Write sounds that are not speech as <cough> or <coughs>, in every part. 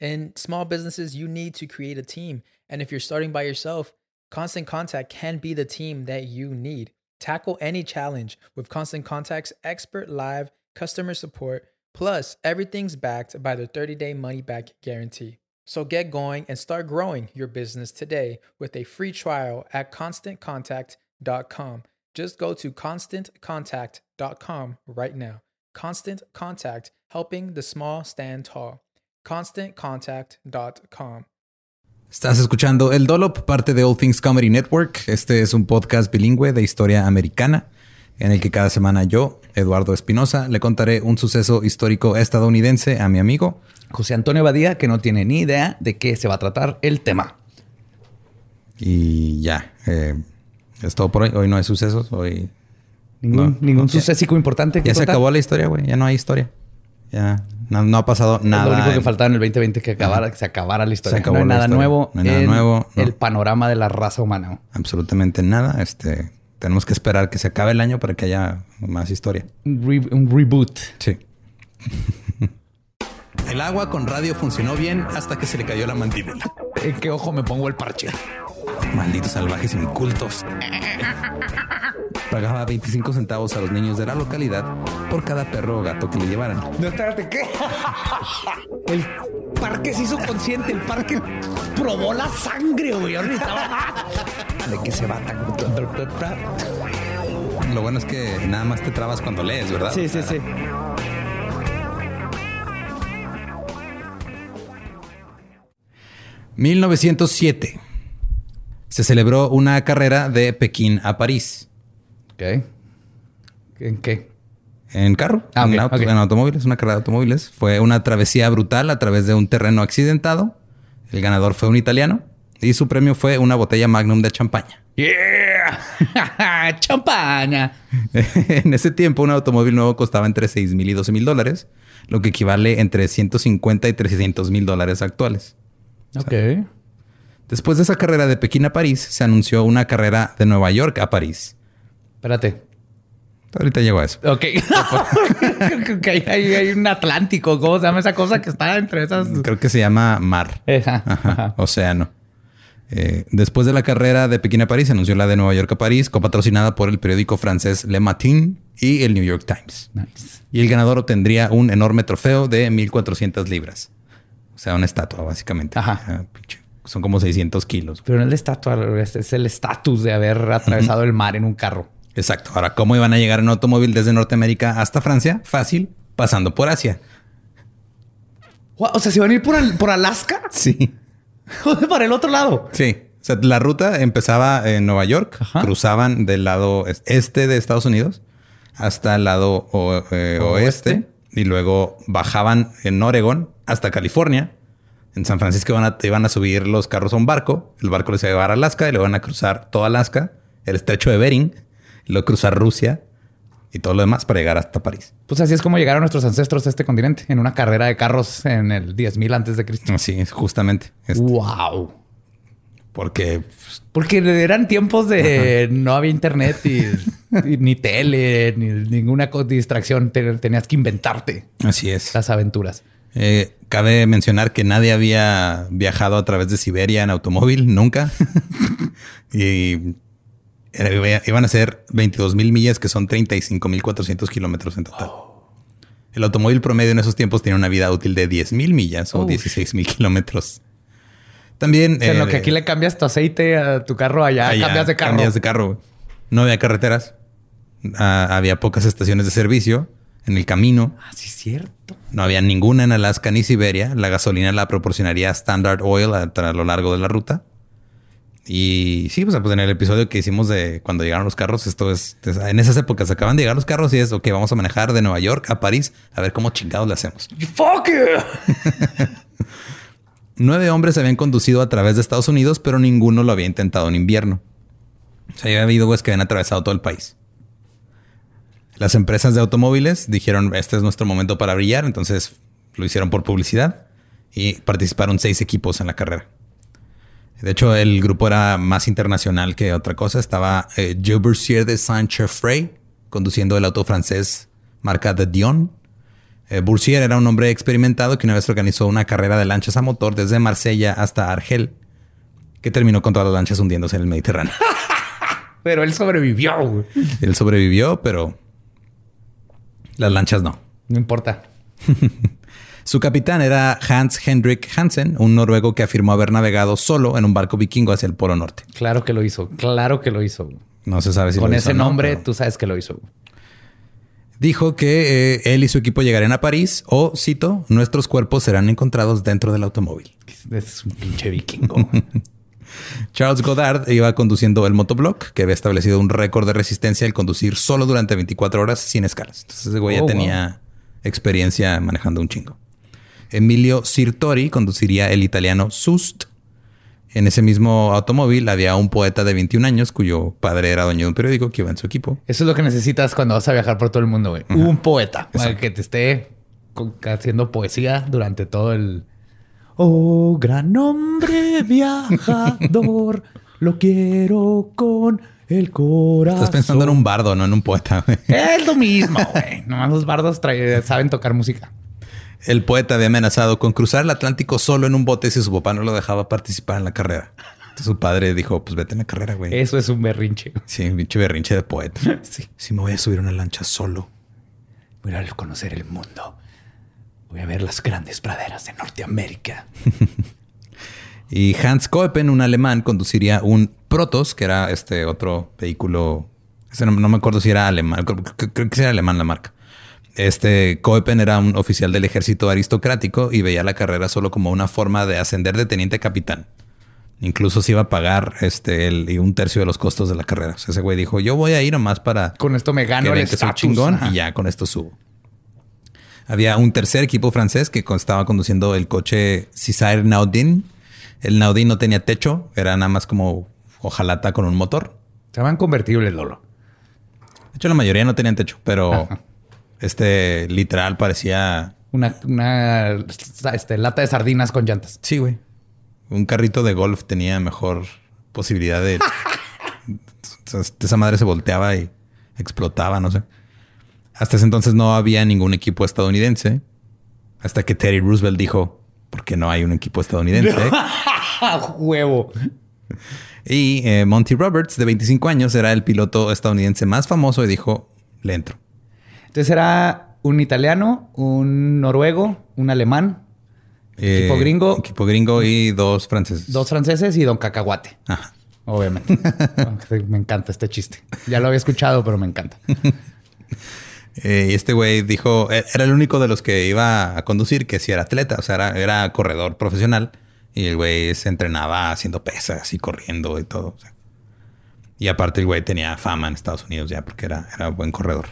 In small businesses, you need to create a team. And if you're starting by yourself, Constant Contact can be the team that you need. Tackle any challenge with Constant Contact's expert live customer support. Plus, everything's backed by the 30 day money back guarantee. So get going and start growing your business today with a free trial at constantcontact.com. Just go to constantcontact.com right now. Constant Contact, helping the small stand tall. ConstantContact.com. Estás escuchando El Dolop, parte de All Things Comedy Network. Este es un podcast bilingüe de historia americana en el que cada semana yo, Eduardo Espinosa, le contaré un suceso histórico estadounidense a mi amigo José Antonio Badía, que no tiene ni idea de qué se va a tratar el tema. Y ya, eh, es todo por hoy. Hoy no hay sucesos. Hoy. Ningún, ningún suceso importante. ya se acabó la historia, güey. Ya no hay historia. Ya no, ha pasado nada. lo único que faltaba en el 2020 que acabara, que se acabara la historia. no hay nada nuevo. No hay nada nuevo. El panorama de la raza humana. Absolutamente nada. Este, tenemos que esperar que se acabe el año para que haya más historia. un reboot. Sí. <laughs> el agua con radio funcionó bien hasta que se le cayó la mandíbula. ¿En qué ojo me pongo el parche? Malditos salvajes incultos. <laughs> Pagaba 25 centavos a los niños de la localidad por cada perro o gato que le llevaran. No, espérate, ¿qué? <laughs> El parque se hizo consciente, el parque probó la sangre, güey. ¿De qué se va tan... Lo bueno es que nada más te trabas cuando lees, ¿verdad? Sí, sí, sí. ...1907 se celebró una carrera de Pekín a París. ¿En qué? En carro, ah, en, automóviles, una carrera de automóviles. Fue una travesía brutal a través de un terreno accidentado. El ganador fue un italiano y su premio fue una botella Magnum de champaña. <laughs> ¡Yeah! <laughs> ¡Champaña! <laughs> en ese tiempo, un automóvil nuevo costaba entre 6 mil y 12 mil dólares, lo que equivale entre 150 y 300 mil dólares actuales. Ok. Después de esa carrera de Pekín a París, se anunció una carrera de Nueva York a París. Espérate. Ahorita llego a eso. <laughs> Ok. hay, hay, un Atlántico. ¿Cómo se llama esa cosa que está entre esas? Creo que se llama mar. Océano. Eh, después de la carrera de Pekín a París, se anunció la de Nueva York a París, copatrocinada por el periódico francés Le Matin y el New York Times. Nice. Y el ganador obtendría un enorme trofeo de 1400 libras. O sea, una estatua, básicamente. Ajá. Ah, son como 600 kilos. Pero no es la estatua, es el estatus de haber atravesado el mar en un carro. Exacto. Ahora, ¿cómo iban a llegar en automóvil desde Norteamérica hasta Francia? Fácil, pasando por Asia. O sea, ¿se iban a ir por, Alaska? <laughs> Sí. <laughs> para el otro lado. Sí. O sea, la ruta empezaba en Nueva York, cruzaban del lado este de Estados Unidos hasta el lado eh, oeste, y luego bajaban en Oregón hasta California en San Francisco iban a, subir los carros a un barco. El barco les iba a llevar a Alaska y le van a cruzar toda Alaska, el estrecho de Bering, y luego cruzar Rusia, y todo lo demás para llegar hasta París. Pues así es como llegaron nuestros ancestros a este continente, en una carrera de carros en el 10.000 antes de Cristo. Es, justamente. Este, ¡Wow! Porque pues, Porque eran tiempos de no había internet y, y ni tele, ni ninguna distracción. Te- tenías que inventarte así es. las aventuras. Eh, cabe mencionar que nadie había viajado a través de Siberia en automóvil, nunca. <laughs> y iban a ser 22 mil millas, que son 35 mil 400 kilómetros en total. El automóvil promedio en esos tiempos tenía una vida útil de 10 mil millas o Uf. 16 mil kilómetros. También... O sea, en lo eh, que aquí le cambias tu aceite a tu carro, allá, allá cambias de carro. Cambias de carro. No había carreteras. Ah, había pocas estaciones de servicio en el camino. Ah, sí, es cierto. No había ninguna en Alaska ni Siberia. La gasolina la proporcionaría Standard Oil a, a lo largo de la ruta. Y sí, pues, pues en el episodio que hicimos de cuando llegaron los carros, esto es, en esas épocas acaban de llegar los carros y es, ok, vamos a manejar de Nueva York a París a ver cómo chingados le hacemos. <laughs> Nueve hombres habían conducido a través de Estados Unidos, pero ninguno lo había intentado en invierno. O sea, había habido güeyes que habían atravesado todo el país. Las empresas de automóviles dijeron, este es nuestro momento para brillar, entonces lo hicieron por publicidad y participaron seis equipos en la carrera. De hecho, el grupo era más internacional que otra cosa. Estaba eh, Joe Boursier de Saint-Gerfray conduciendo el auto francés marca de Dion. Eh, Boursier era un hombre experimentado que una vez organizó una carrera de lanchas a motor desde Marsella hasta Argel, que terminó con todas las lanchas hundiéndose en el Mediterráneo. <laughs> Pero él sobrevivió. Él sobrevivió, pero las lanchas no. No importa. <laughs> Su capitán era Hans Hendrik Hansen, un noruego que afirmó haber navegado solo en un barco vikingo hacia el Polo Norte. Claro que lo hizo. Claro que lo hizo. No se sabe si Con lo hizo ese no, nombre, pero- tú sabes que lo hizo. Dijo que eh, él y su equipo llegarían a París o, cito, nuestros cuerpos serán encontrados dentro del automóvil. Es un pinche vikingo. <laughs> Charles Goddard iba conduciendo el motoblock, que había establecido un récord de resistencia al conducir solo durante 24 horas sin escalas. Entonces ese güey ya Oh, tenía experiencia manejando un chingo. Emilio Sirtori conduciría el italiano Sust. En ese mismo automóvil había un poeta de 21 años cuyo padre era dueño de un periódico que iba en su equipo. Eso es lo que necesitas cuando vas a viajar por todo el mundo, güey. Un poeta para que te esté haciendo poesía durante todo el. Oh, gran hombre viajador, <laughs> lo quiero con el corazón. Estás pensando en un bardo, no en un poeta. güey. Es lo mismo, güey. Nomás los bardos saben tocar música. El poeta había amenazado con cruzar el Atlántico solo en un bote si su papá no lo dejaba participar en la carrera. Entonces su padre dijo, pues vete en la carrera, güey. Eso es un berrinche. Sí, pinche berrinche de poeta. <laughs> Sí. Si me voy a subir a una lancha solo. Voy a conocer el mundo. Voy a ver las grandes praderas de Norteamérica. <laughs> Y Hans Koeppen, un alemán, conduciría un Protos, que era este otro vehículo. no, me acuerdo si era alemán. Creo, que era alemán la marca. Este Koeppen era un oficial del ejército aristocrático y veía la carrera solo como una forma de ascender de teniente a capitán. Incluso se iba a pagar este el, y un tercio de los costos de la carrera. O sea, ese güey dijo: Yo voy a ir nomás para Con esto me gano el que estatus. chingón Ajá. y ya con esto subo. Había un tercer equipo francés que estaba conduciendo el coche Cisair Naudin. El Naudin no tenía techo, era nada más como hojalata con un motor. Se llaman convertibles, Lolo. De hecho, la mayoría no tenían techo, pero este literal parecía. Una, una este, lata de sardinas con llantas. Sí, güey. Un carrito de golf tenía mejor posibilidad de. <laughs> Esa madre se volteaba y explotaba, no sé. Hasta ese entonces no había ningún equipo estadounidense. Hasta que Teddy Roosevelt dijo: ¿Por qué no hay un equipo estadounidense? <laughs> ¡Huevo! y eh, Monty Roberts, de 25 años, era el piloto estadounidense más famoso y dijo: Le entro. Entonces era un italiano, un noruego, un alemán, Equipo gringo. Eh, Equipo gringo y dos franceses. dos franceses y don Cacahuate. Ajá. Obviamente. <laughs> me encanta este chiste. Ya lo había escuchado, pero me encanta. <laughs> Eh, y este güey dijo, eh, era el único de los que iba a conducir que sí era atleta, o sea, era, era corredor profesional. Y el güey se entrenaba haciendo pesas y corriendo y todo. o sea. Y aparte el güey tenía fama en Estados Unidos ya porque era, era buen corredor.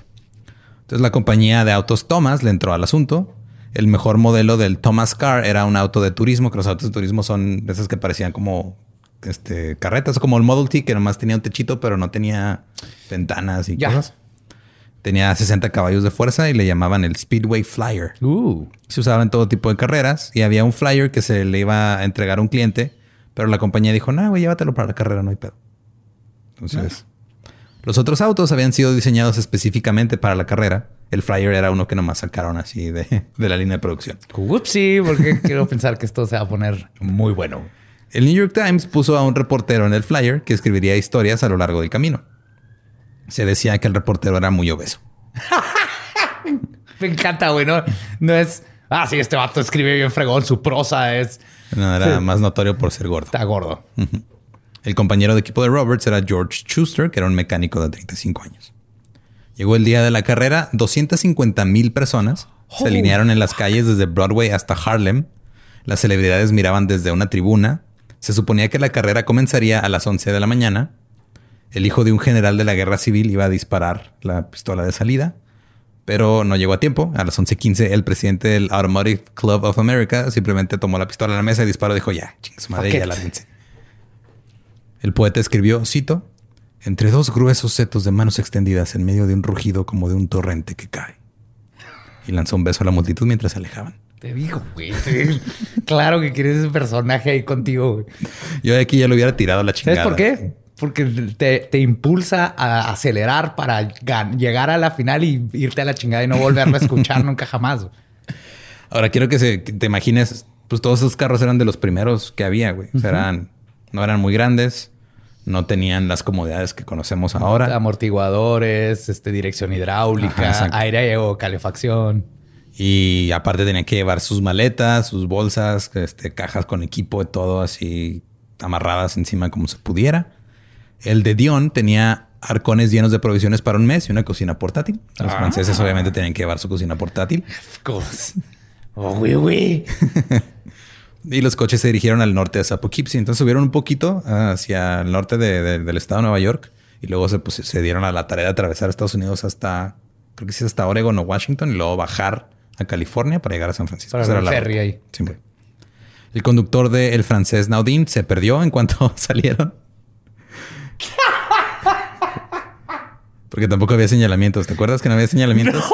Entonces la compañía de autos Thomas le entró al asunto. El mejor modelo del Thomas Car era un auto de turismo, que los autos de turismo son de esas que parecían como este, carretas, como el Model T, que nomás tenía un techito, pero no tenía ventanas y Ya. cosas. Tenía 60 caballos de fuerza y le llamaban el Speedway Flyer. Uh. Se usaba en todo tipo de carreras y había un flyer que se le iba a entregar a un cliente, pero la compañía dijo, no, güey, llévatelo para la carrera, no hay pedo. Entonces, los otros autos habían sido diseñados específicamente para la carrera. El flyer era uno que nomás sacaron así de, de la línea de producción. Upsi, porque <laughs> quiero pensar que esto se va a poner muy bueno. El New York Times puso a un reportero en el flyer que escribiría historias a lo largo del camino. Se decía que el reportero era muy obeso. <laughs> Me encanta, güey. No, no es. Ah, sí, este vato escribe bien fregón. Su prosa es. No, era más notorio por ser gordo. Está gordo. El compañero de equipo de Roberts era George Schuster, que era un mecánico de 35 años. Llegó el día de la carrera, 250 mil personas se alinearon en las calles desde Broadway hasta Harlem. Las celebridades miraban desde una tribuna. Se suponía que la carrera comenzaría a las 11 de la mañana. El hijo de un general de la guerra civil iba a disparar la pistola de salida, pero no llegó a tiempo. A las 11:15 el presidente del Automotive Club of America simplemente tomó la pistola a la mesa y disparó. Dijo, ya, chingue madre, Fuck ya lárguense". El poeta escribió, cito, entre dos gruesos setos de manos extendidas en medio de un rugido como de un torrente que cae. Y lanzó un beso a la multitud mientras se alejaban. Te digo, güey. te- claro que quieres ese personaje ahí contigo, güey. Yo de aquí ya lo hubiera tirado a la chingada. ¿Sabes por qué? Porque te, te impulsa a acelerar para llegar a la final y irte a la chingada y no volverlo a escuchar <laughs> nunca jamás. güey. Ahora quiero que, se, que te imagines, pues todos esos carros eran de los primeros que había, güey. O sea, eran, no eran muy grandes, no tenían las comodidades que conocemos ahora. Amortiguadores, este, dirección hidráulica, Ajá, aire o calefacción. Y aparte tenían que llevar sus maletas, sus bolsas, este, cajas con equipo, todo así amarradas encima como se pudiera. El de Dion tenía arcones llenos de provisiones para un mes y una cocina portátil. Los franceses obviamente tenían que llevar su cocina portátil. Of course. Oh, güey, <laughs> güey. Y los coches se dirigieron al norte de Poughkeepsie. Entonces subieron un poquito hacia el norte de- de- del estado de Nueva York. Y luego se, pues, se dieron a la tarea de atravesar Estados Unidos hasta, creo que sí, hasta Oregon o Washington. Y luego bajar a California para llegar a San Francisco. Para la ferry ahí. Güey. El conductor del francés Naudin se perdió en cuanto <laughs> salieron. Porque tampoco había señalamientos. ¿Te acuerdas que no había señalamientos? <laughs>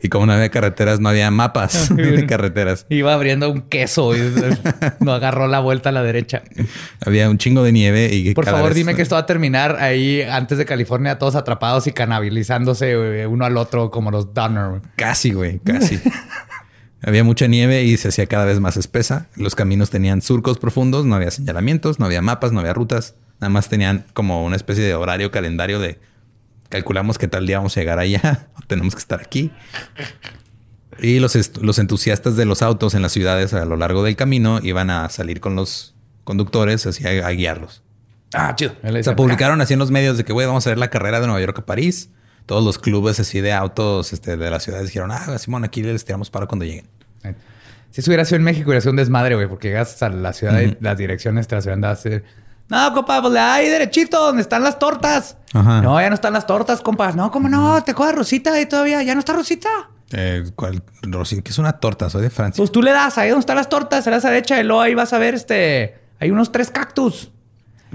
Y como no había carreteras, no había mapas de carreteras. Iba abriendo un queso y <laughs> no agarró la vuelta a la derecha. Había un chingo de nieve y Por favor, vez- dime que esto va a terminar ahí antes de California, todos atrapados y canabilizándose eh, uno al otro como los Donner. Casi, güey, casi. <laughs> había mucha nieve y se hacía cada vez más espesa. Los caminos tenían surcos profundos, no había señalamientos, no había mapas, no había rutas. Nada más tenían como una especie de horario calendario de calculamos que tal día vamos a llegar allá <laughs> o tenemos que estar aquí. Y los, los entusiastas de los autos en las ciudades a lo largo del camino iban a salir con los conductores así a, a guiarlos. Ah, chido. O sea, publicaron así en los medios de que, güey, vamos a ver la carrera de Nueva York a París. Todos los clubes así de autos este, de las ciudades dijeron, ah, Simón, aquí les tiramos paro cuando lleguen. Si eso hubiera sido en México, hubiera sido un desmadre, güey, porque llegas a la ciudad y las direcciones te las hubieran dado así. No, compa, pues ahí derechito, donde están las tortas. Ajá. No, ya no están las tortas, compa. No, ¿cómo no? Te acuerdas Rosita ahí todavía. ¿Ya no está Rosita? Eh, ¿cuál? Rosy, que es una torta, soy de Francia. Pues tú le das ahí donde están las tortas, se las derecha y luego ahí vas a ver este. Hay unos tres cactus.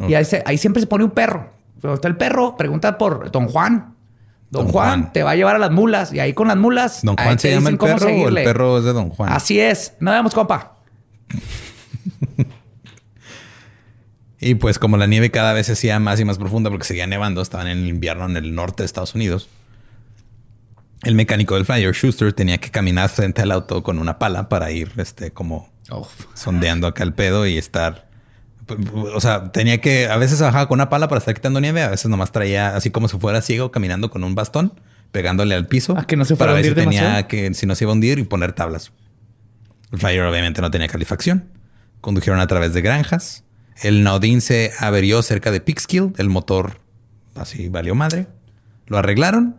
Y ahí, se- ahí siempre se pone un perro. Pero está el perro, pregunta por Don Juan. Don, Don Juan, Juan. te va a llevar a las mulas. Y ahí con las mulas. ¿Don Juan se llama el perro o el perro es de Don Juan? Así es. No vemos, compa. <laughs> Y pues como la nieve cada vez se hacía más y más profunda porque seguía nevando, estaban en el invierno en el norte de Estados Unidos. El mecánico del flyer, Schuster, tenía que caminar frente al auto con una pala para ir este, como sondeando acá el pedo y estar... O sea, tenía que... A veces bajaba con una pala para estar quitando nieve, a veces nomás traía así como si fuera ciego caminando con un bastón, pegándole al piso. Ah, que no se para fuera a ver si hundir tenía que... Si no se iba a hundir y poner tablas. El Flyer obviamente no tenía calefacción. Condujeron a través de granjas. El Naudin se averió cerca de Peekskill. El motor así valió madre. Lo arreglaron,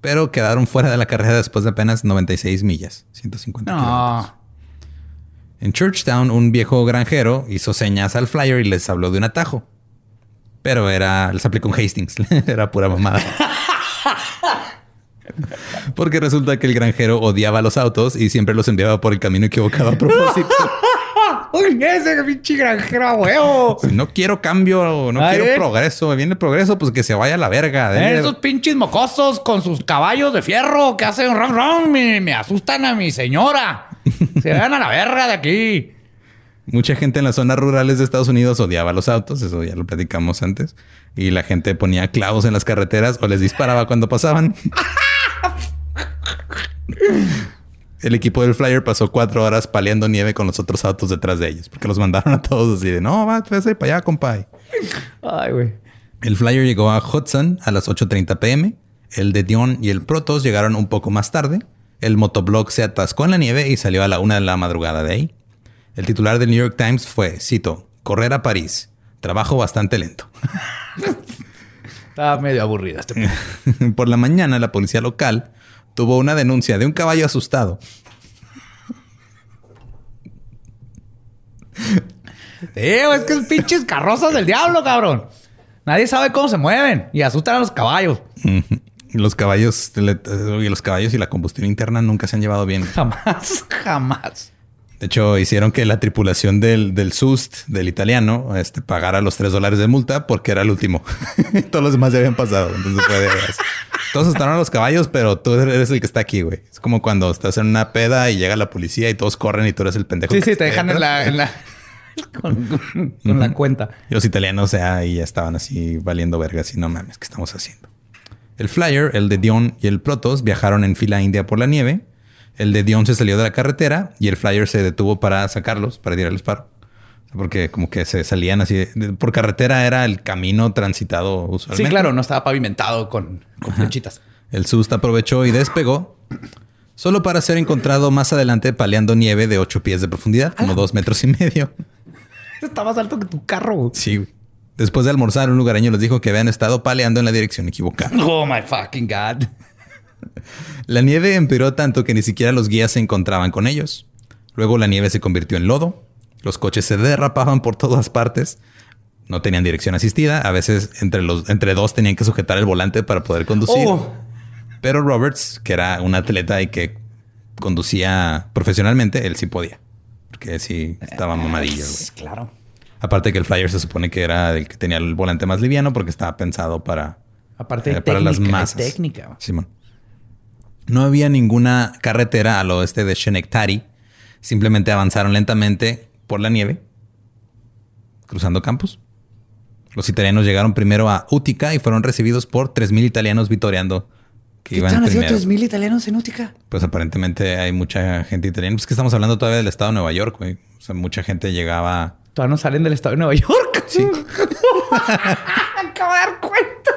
pero quedaron fuera de la carrera después de apenas 96 millas, 150 kilómetros. No. En Churchtown, un viejo granjero hizo señas al Flyer y les habló de un atajo. Pero era, les aplicó un Hastings. <laughs> era pura mamada. <laughs> Porque resulta que el granjero odiaba los autos y siempre los enviaba por el camino equivocado a propósito. <laughs> ese pinche granjero huevo. Si no quiero cambio, no Ay, quiero eh. progreso. Viene progreso, pues que se vaya a la verga. Denle- Esos pinches mocosos con sus caballos de fierro que hacen ron ron me, me asustan a mi señora. Se van a la verga de aquí. Mucha gente en las zonas rurales de Estados Unidos odiaba los autos, eso ya lo platicamos antes. Y la gente ponía clavos en las carreteras o les disparaba cuando pasaban. <laughs> El equipo del Flyer pasó cuatro horas paleando nieve con los otros autos detrás de ellos, porque los mandaron a todos así de no, va, para allá, compay. Ay, güey. El Flyer llegó a Hudson a las 8:30 pm. El de Dion y el Protos llegaron un poco más tarde. El motoblog se atascó en la nieve y salió a la una de la madrugada de ahí. El titular del New York Times fue, cito, correr a París. Trabajo bastante lento. <laughs> Estaba medio aburrida este. <laughs> Por la mañana, la policía local tuvo una denuncia de un caballo asustado. Tío, es que es pinches carrozas del diablo, cabrón. Nadie sabe cómo se mueven y asustan a los caballos. Los caballos, y los caballos y la combustión interna nunca se han llevado bien. Jamás, <laughs> jamás. De hecho, hicieron que la tripulación del, del SUST, del italiano, este, pagara los tres dólares de multa porque era el último. <laughs> Todos los demás ya habían pasado. Entonces fue de. Todos estaban a los caballos, pero tú eres el que está aquí, güey. Es como cuando estás en una peda y llega la policía y todos corren y tú eres el pendejo. Sí, que sí, te dejan en la, en la con, <laughs> con- con la cuenta. Y los italianos, o sea, ahí ya estaban así valiendo vergas y no mames, ¿qué estamos haciendo? El Flyer, el de Dion y el Protos viajaron en fila india por la nieve. El de Dion se salió de la carretera y el Flyer se detuvo para sacarlos, para tirarles paro. Porque como que se salían así. de- por carretera era el camino transitado usualmente. Sí, claro, no estaba pavimentado con, con flechitas. El Sust aprovechó y despegó. Solo para ser encontrado más adelante paleando nieve de 8 pies de profundidad, como dos metros y medio. <laughs> Está más alto que tu carro. Sí. Después de almorzar, un lugareño les dijo que habían estado paleando en la dirección equivocada. Oh my fucking God. La nieve empeoró tanto que ni siquiera los guías se encontraban con ellos. Luego la nieve se convirtió en lodo. Los coches se derrapaban por todas partes. No tenían dirección asistida. A veces entre, los, entre dos tenían que sujetar el volante para poder conducir. Oh. Pero Roberts, que era un atleta y que conducía profesionalmente, él sí podía. Porque sí estaba mamadillo. güey. Claro. Aparte que el Flyer se supone que era el que tenía el volante más liviano porque estaba pensado para, Aparte de eh, para técnica, las masas. técnica. Simón. No había ninguna carretera al oeste de Schenectady. Simplemente avanzaron lentamente por la nieve, cruzando campos. Los italianos llegaron primero a Utica y fueron recibidos por 3.000 italianos vitoreando que ¿Qué iban están haciendo primero. 3000 italianos en Útica? Pues aparentemente hay mucha gente italiana. Pues que estamos hablando todavía del estado de Nueva York, güey. O sea, mucha gente llegaba... Todavía no salen del estado de Nueva York. <laughs> Sí. <laughs> Acabo de dar cuenta.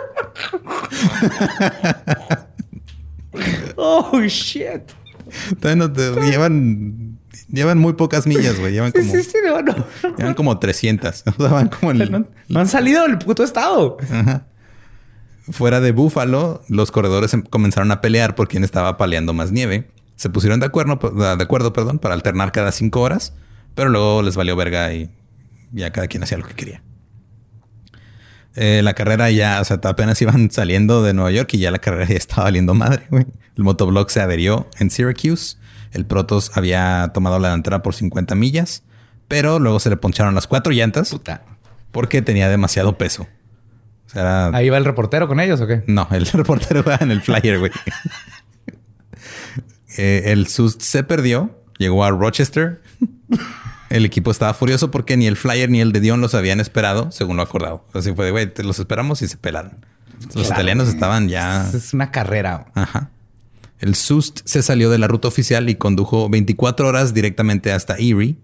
<laughs> <laughs> oh, shit. Todavía no te- llevan, llevan muy pocas millas, güey. Llevan Sí, como, sí, sí, no, no. llevan como 300. <laughs> O sea, van como el- No, han salido del puto estado. Fuera de Búfalo, los corredores em- comenzaron a pelear por quién estaba paleando más nieve. Se pusieron de acuerdo, de acuerdo perdón, para alternar cada cinco horas, pero luego les valió verga y ya cada quien hacía lo que quería. Eh, la carrera ya, o sea, apenas iban <laughs> saliendo de Nueva York y ya la carrera <laughs> ya estaba valiendo madre, güey. El motoblog se adherió en Syracuse. El Protos había tomado la delantera por 50 millas, pero luego se le poncharon las cuatro llantas Puta. porque tenía demasiado peso. O sea, era ¿Ahí va el reportero con ellos o qué? no, el <laughs> reportero va en el flyer, güey. Eh, el SUS se perdió, llegó a Rochester. El equipo estaba furioso porque ni el flyer ni el de Dion los habían esperado, según lo acordado. Así fue de, güey, los esperamos y se pelaron. Los Claro. italianos estaban ya... Es una carrera. Ajá. El SUST se salió de la ruta oficial y condujo 24 horas directamente hasta Erie.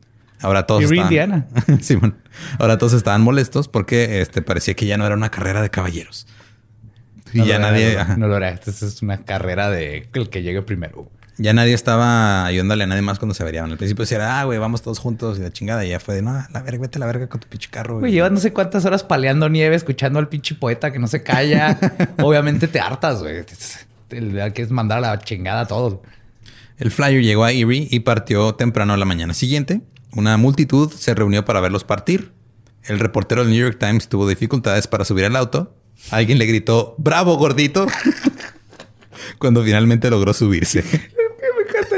Ahora todos Erie, estaban... Indiana. <laughs> Simón. Ahora todos estaban molestos porque este, parecía que ya no era una carrera de caballeros. Y No ya lo era, nadie... no. No lo era. Esta es una carrera de el que llegue primero. Ya nadie estaba ayudándole a nadie más cuando se averiaban. Al principio decía, ah, güey, vamos todos juntos y la chingada. Y ya fue de, no, la verga, vete a la verga con tu pinche carro. Güey, llevas no sé cuántas horas paleando nieve, escuchando al pinche poeta que no se calla. <laughs> Obviamente te hartas, güey. Te quieres mandar a la chingada a todos. El flyer llegó a Erie y partió temprano a la mañana siguiente. Una multitud se reunió para verlos partir. El reportero del New York Times tuvo dificultades para subir al auto. Alguien le gritó, bravo, gordito. <laughs> Cuando finalmente logró subirse. <laughs>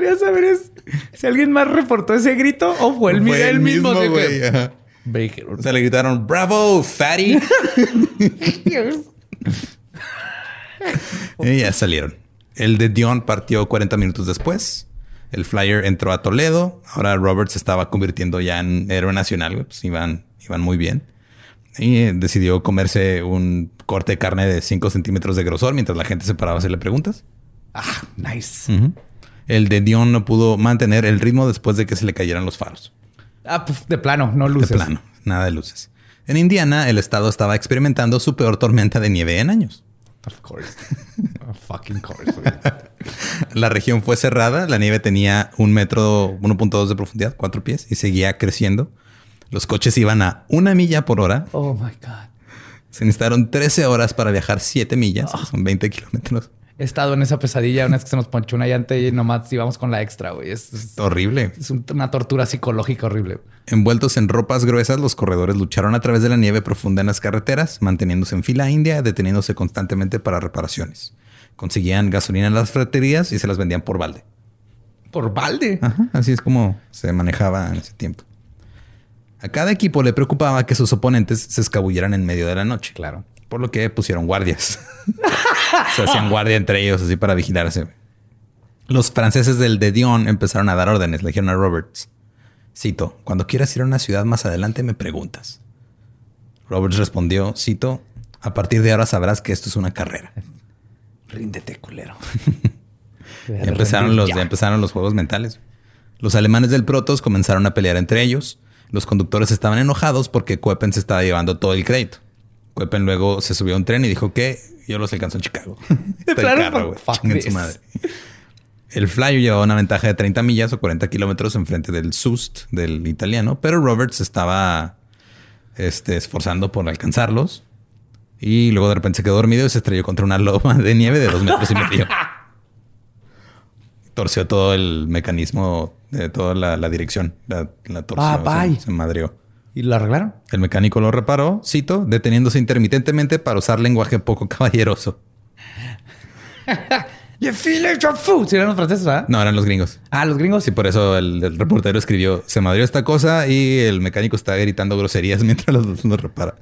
Encantaría saber es Si alguien más reportó ese grito o fue el, Fue el mismo, que- güey. ajá. Baker. O sea, le gritaron, ¡Bravo, fatty! <laughs> y ya salieron. El de Dion partió 40 minutos después. El Flyer entró a Toledo. Ahora Robert se estaba convirtiendo ya en héroe nacional. Pues iban, iban muy bien. Y eh, decidió comerse un corte de carne de 5 centímetros de grosor mientras la gente se paraba a hacerle preguntas. Ah, nice. El de Dion no pudo mantener el ritmo después de que se le cayeran los faros. Ah, pues de plano, no luces. De plano, nada de luces. En Indiana, el estado estaba experimentando su peor tormenta de nieve en años. Of course. Of fucking course. <laughs> La región fue cerrada, la nieve tenía un metro, 1.2 de profundidad, cuatro pies, y seguía creciendo. Los coches iban a una milla por hora. Oh my God. Se necesitaron 13 horas para viajar 7 millas, son 20 kilómetros. He estado en esa pesadilla una vez que se nos ponchó una llanta y nomás íbamos con la extra, güey. Es, es- Horrible. es un- una tortura psicológica horrible. Envueltos en ropas gruesas, los corredores lucharon a través de la nieve profunda en las carreteras, manteniéndose en fila india, deteniéndose constantemente para reparaciones. Conseguían gasolina en las ferreterías y se las vendían por balde. Por balde. Ajá, así es como se manejaba en ese tiempo. A cada equipo le preocupaba que sus oponentes se escabulleran en medio de la noche. Claro. Por lo que pusieron guardias. <laughs> se hacían guardia entre ellos así para vigilarse. Los franceses del de Dion empezaron a dar órdenes. Le dijeron a Roberts. Cito, cuando quieras ir a una ciudad más adelante me preguntas. Roberts respondió, cito, a partir de ahora sabrás que esto es una carrera. Ríndete, culero. <laughs> Empezaron, los, ya empezaron los juegos mentales. Los alemanes del Protoss comenzaron a pelear entre ellos. Los conductores estaban enojados porque Kuepen se estaba llevando todo el crédito. Kuepen luego se subió a un tren y dijo que yo los alcanzo en Chicago. <laughs> El plano, su madre. Flyer llevaba una ventaja de 30 millas o 40 kilómetros enfrente del Sust, del italiano, pero Roberts estaba este, esforzando por alcanzarlos. Y luego de repente se quedó dormido y se estrelló contra una loma de nieve de dos metros y medio. <laughs> Torció todo el mecanismo de toda la, la dirección. La, la torció. Ah, se- bye. se madreó. ¿Y lo arreglaron? El mecánico lo reparó, cito, deteniéndose intermitentemente para usar lenguaje poco caballeroso. <laughs> You feel like food. Sí, eran los franceses, ¿verdad? No, eran los gringos. Ah, los gringos. Sí, por eso el, el reportero escribió, se madrió esta cosa y el mecánico está gritando groserías <laughs> mientras los, los repara.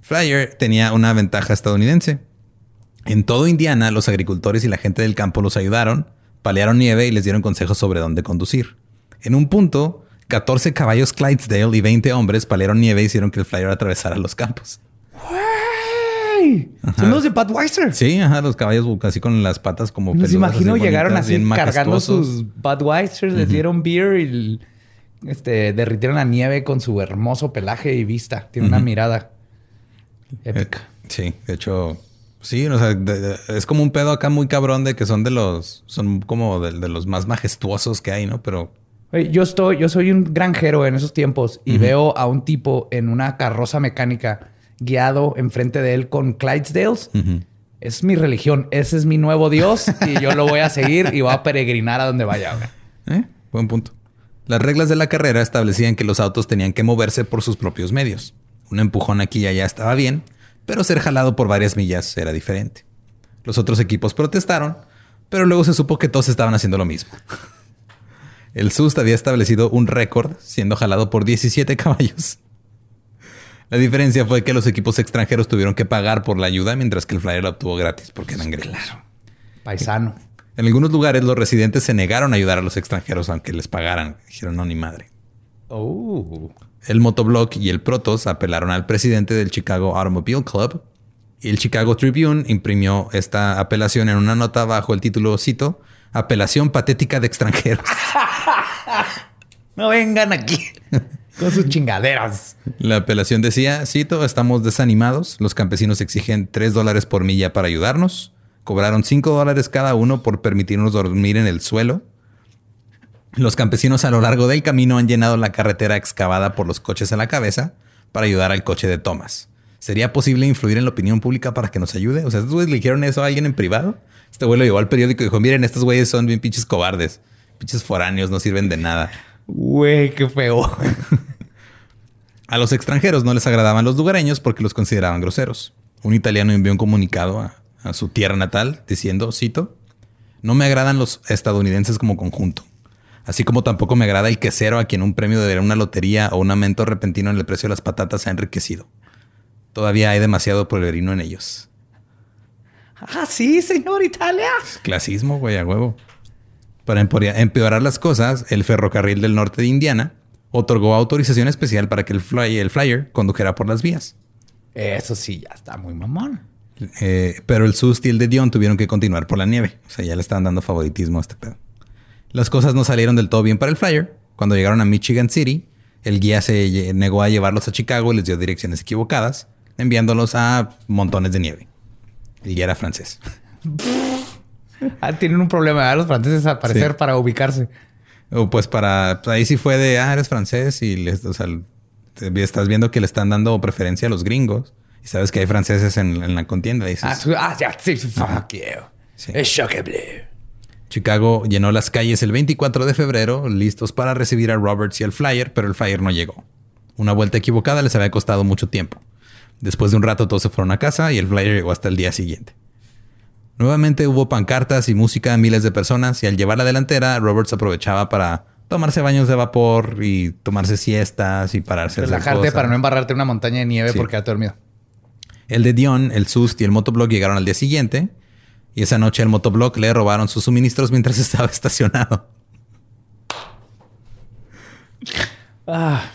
Flyer tenía una ventaja estadounidense. En todo Indiana, los agricultores y la gente del campo los ayudaron, palearon nieve y les dieron consejos sobre dónde conducir. En un punto, 14 caballos Clydesdale y 20 hombres palearon nieve y hicieron que el Flyer atravesara los campos. ¡Ay! Son los de Budweiser. Sí, ajá, los caballos así con las patas como peludas, imagino así llegaron bonitas, así cargando majestuosos. sus Budweiser, les dieron beer y este, derritieron la nieve con su hermoso pelaje y vista. Tiene una mirada épica. Eh, sí, de hecho, sí, o sea, de- de- es como un pedo acá muy cabrón de que son de los, son como de, de los más majestuosos que hay, ¿no? Pero yo estoy, yo soy un granjero en esos tiempos y veo a un tipo en una carroza mecánica guiado enfrente de él con Clydesdales. Es mi religión, ese es mi nuevo Dios y yo lo voy a seguir y voy a peregrinar a donde vaya. ¿Eh? Buen punto. Las reglas de la carrera establecían que los autos tenían que moverse por sus propios medios. Un empujón aquí y allá estaba bien, pero ser jalado por varias millas era diferente. Los otros equipos protestaron, pero luego se supo que todos estaban haciendo lo mismo. El SUST había establecido un récord siendo jalado por 17 <laughs> caballos. La diferencia fue que los equipos extranjeros tuvieron que pagar por la ayuda, mientras que el Flyer la obtuvo gratis porque eran gringos. Paisano. En algunos lugares los residentes se negaron a ayudar a los extranjeros aunque les pagaran. Dijeron, no, ni madre. Oh. El Motoblock y el Protos apelaron al presidente del Chicago Automobile Club y el Chicago Tribune imprimió esta apelación en una nota bajo el título, cito, Apelación patética de extranjeros. <laughs> No vengan aquí con sus chingaderas. La apelación decía, cito, estamos desanimados, los campesinos exigen 3 dólares por milla para ayudarnos, cobraron 5 dólares cada uno por permitirnos dormir en el suelo. Los campesinos a lo largo del camino han llenado la carretera excavada por los coches a la cabeza para ayudar al coche de Thomas. ¿Sería posible influir en la opinión pública para que nos ayude? O sea, estos güeyes le dijeron eso a alguien en privado. Este güey lo llevó al periódico y dijo, miren, estos güeyes son bien pinches cobardes. Pinches foráneos, no sirven de nada. Güey, qué feo. <laughs> A los extranjeros no les agradaban los lugareños porque los consideraban groseros. Un italiano envió un comunicado a, a su tierra natal diciendo, cito, no me agradan los estadounidenses como conjunto. Así como tampoco me agrada el quesero a quien un premio de una lotería o un aumento repentino en el precio de las patatas ha enriquecido. Todavía hay demasiado pueblerino en ellos. Ah, sí, señor Italia. Clasismo, güey, a huevo. Para empeorar las cosas, el ferrocarril del norte de Indiana otorgó autorización especial para que el, el flyer condujera por las vías. Eso sí, ya está muy mamón. Eh, pero el SUST y el de Dion tuvieron que continuar por la nieve. O sea, ya le estaban dando favoritismo a este pedo. Las cosas no salieron del todo bien para el flyer. Cuando llegaron a Michigan City, el guía se negó a llevarlos a Chicago y les dio direcciones equivocadas, enviándolos a montones de nieve. Guía era francés. ah, tienen un problema los franceses al parecer para ubicarse. O pues para pues ahí sí fue de ah, eres francés y les, o sea, estás viendo que le están dando preferencia a los gringos y sabes que hay franceses en, la contienda. Dices, ah, ah, ya, sí, fuck you. Es choqueble. Chicago llenó las calles el 24 de febrero, listos para recibir a Roberts y el Flyer, pero el Flyer no llegó. Una vuelta equivocada les había costado mucho tiempo. Después de un rato todos se fueron a casa y el Flyer llegó hasta el día siguiente. Nuevamente hubo pancartas y música de miles de personas y al llevar la delantera, Roberts aprovechaba para tomarse baños de vapor y tomarse siestas y pararse. Relajarte para no embarrarte una montaña de nieve porque ha dormido. El de Dion, el Sust y el motoblog llegaron al día siguiente y esa noche el motoblog le robaron sus suministros mientras <laughs> estaba estacionado. Ah.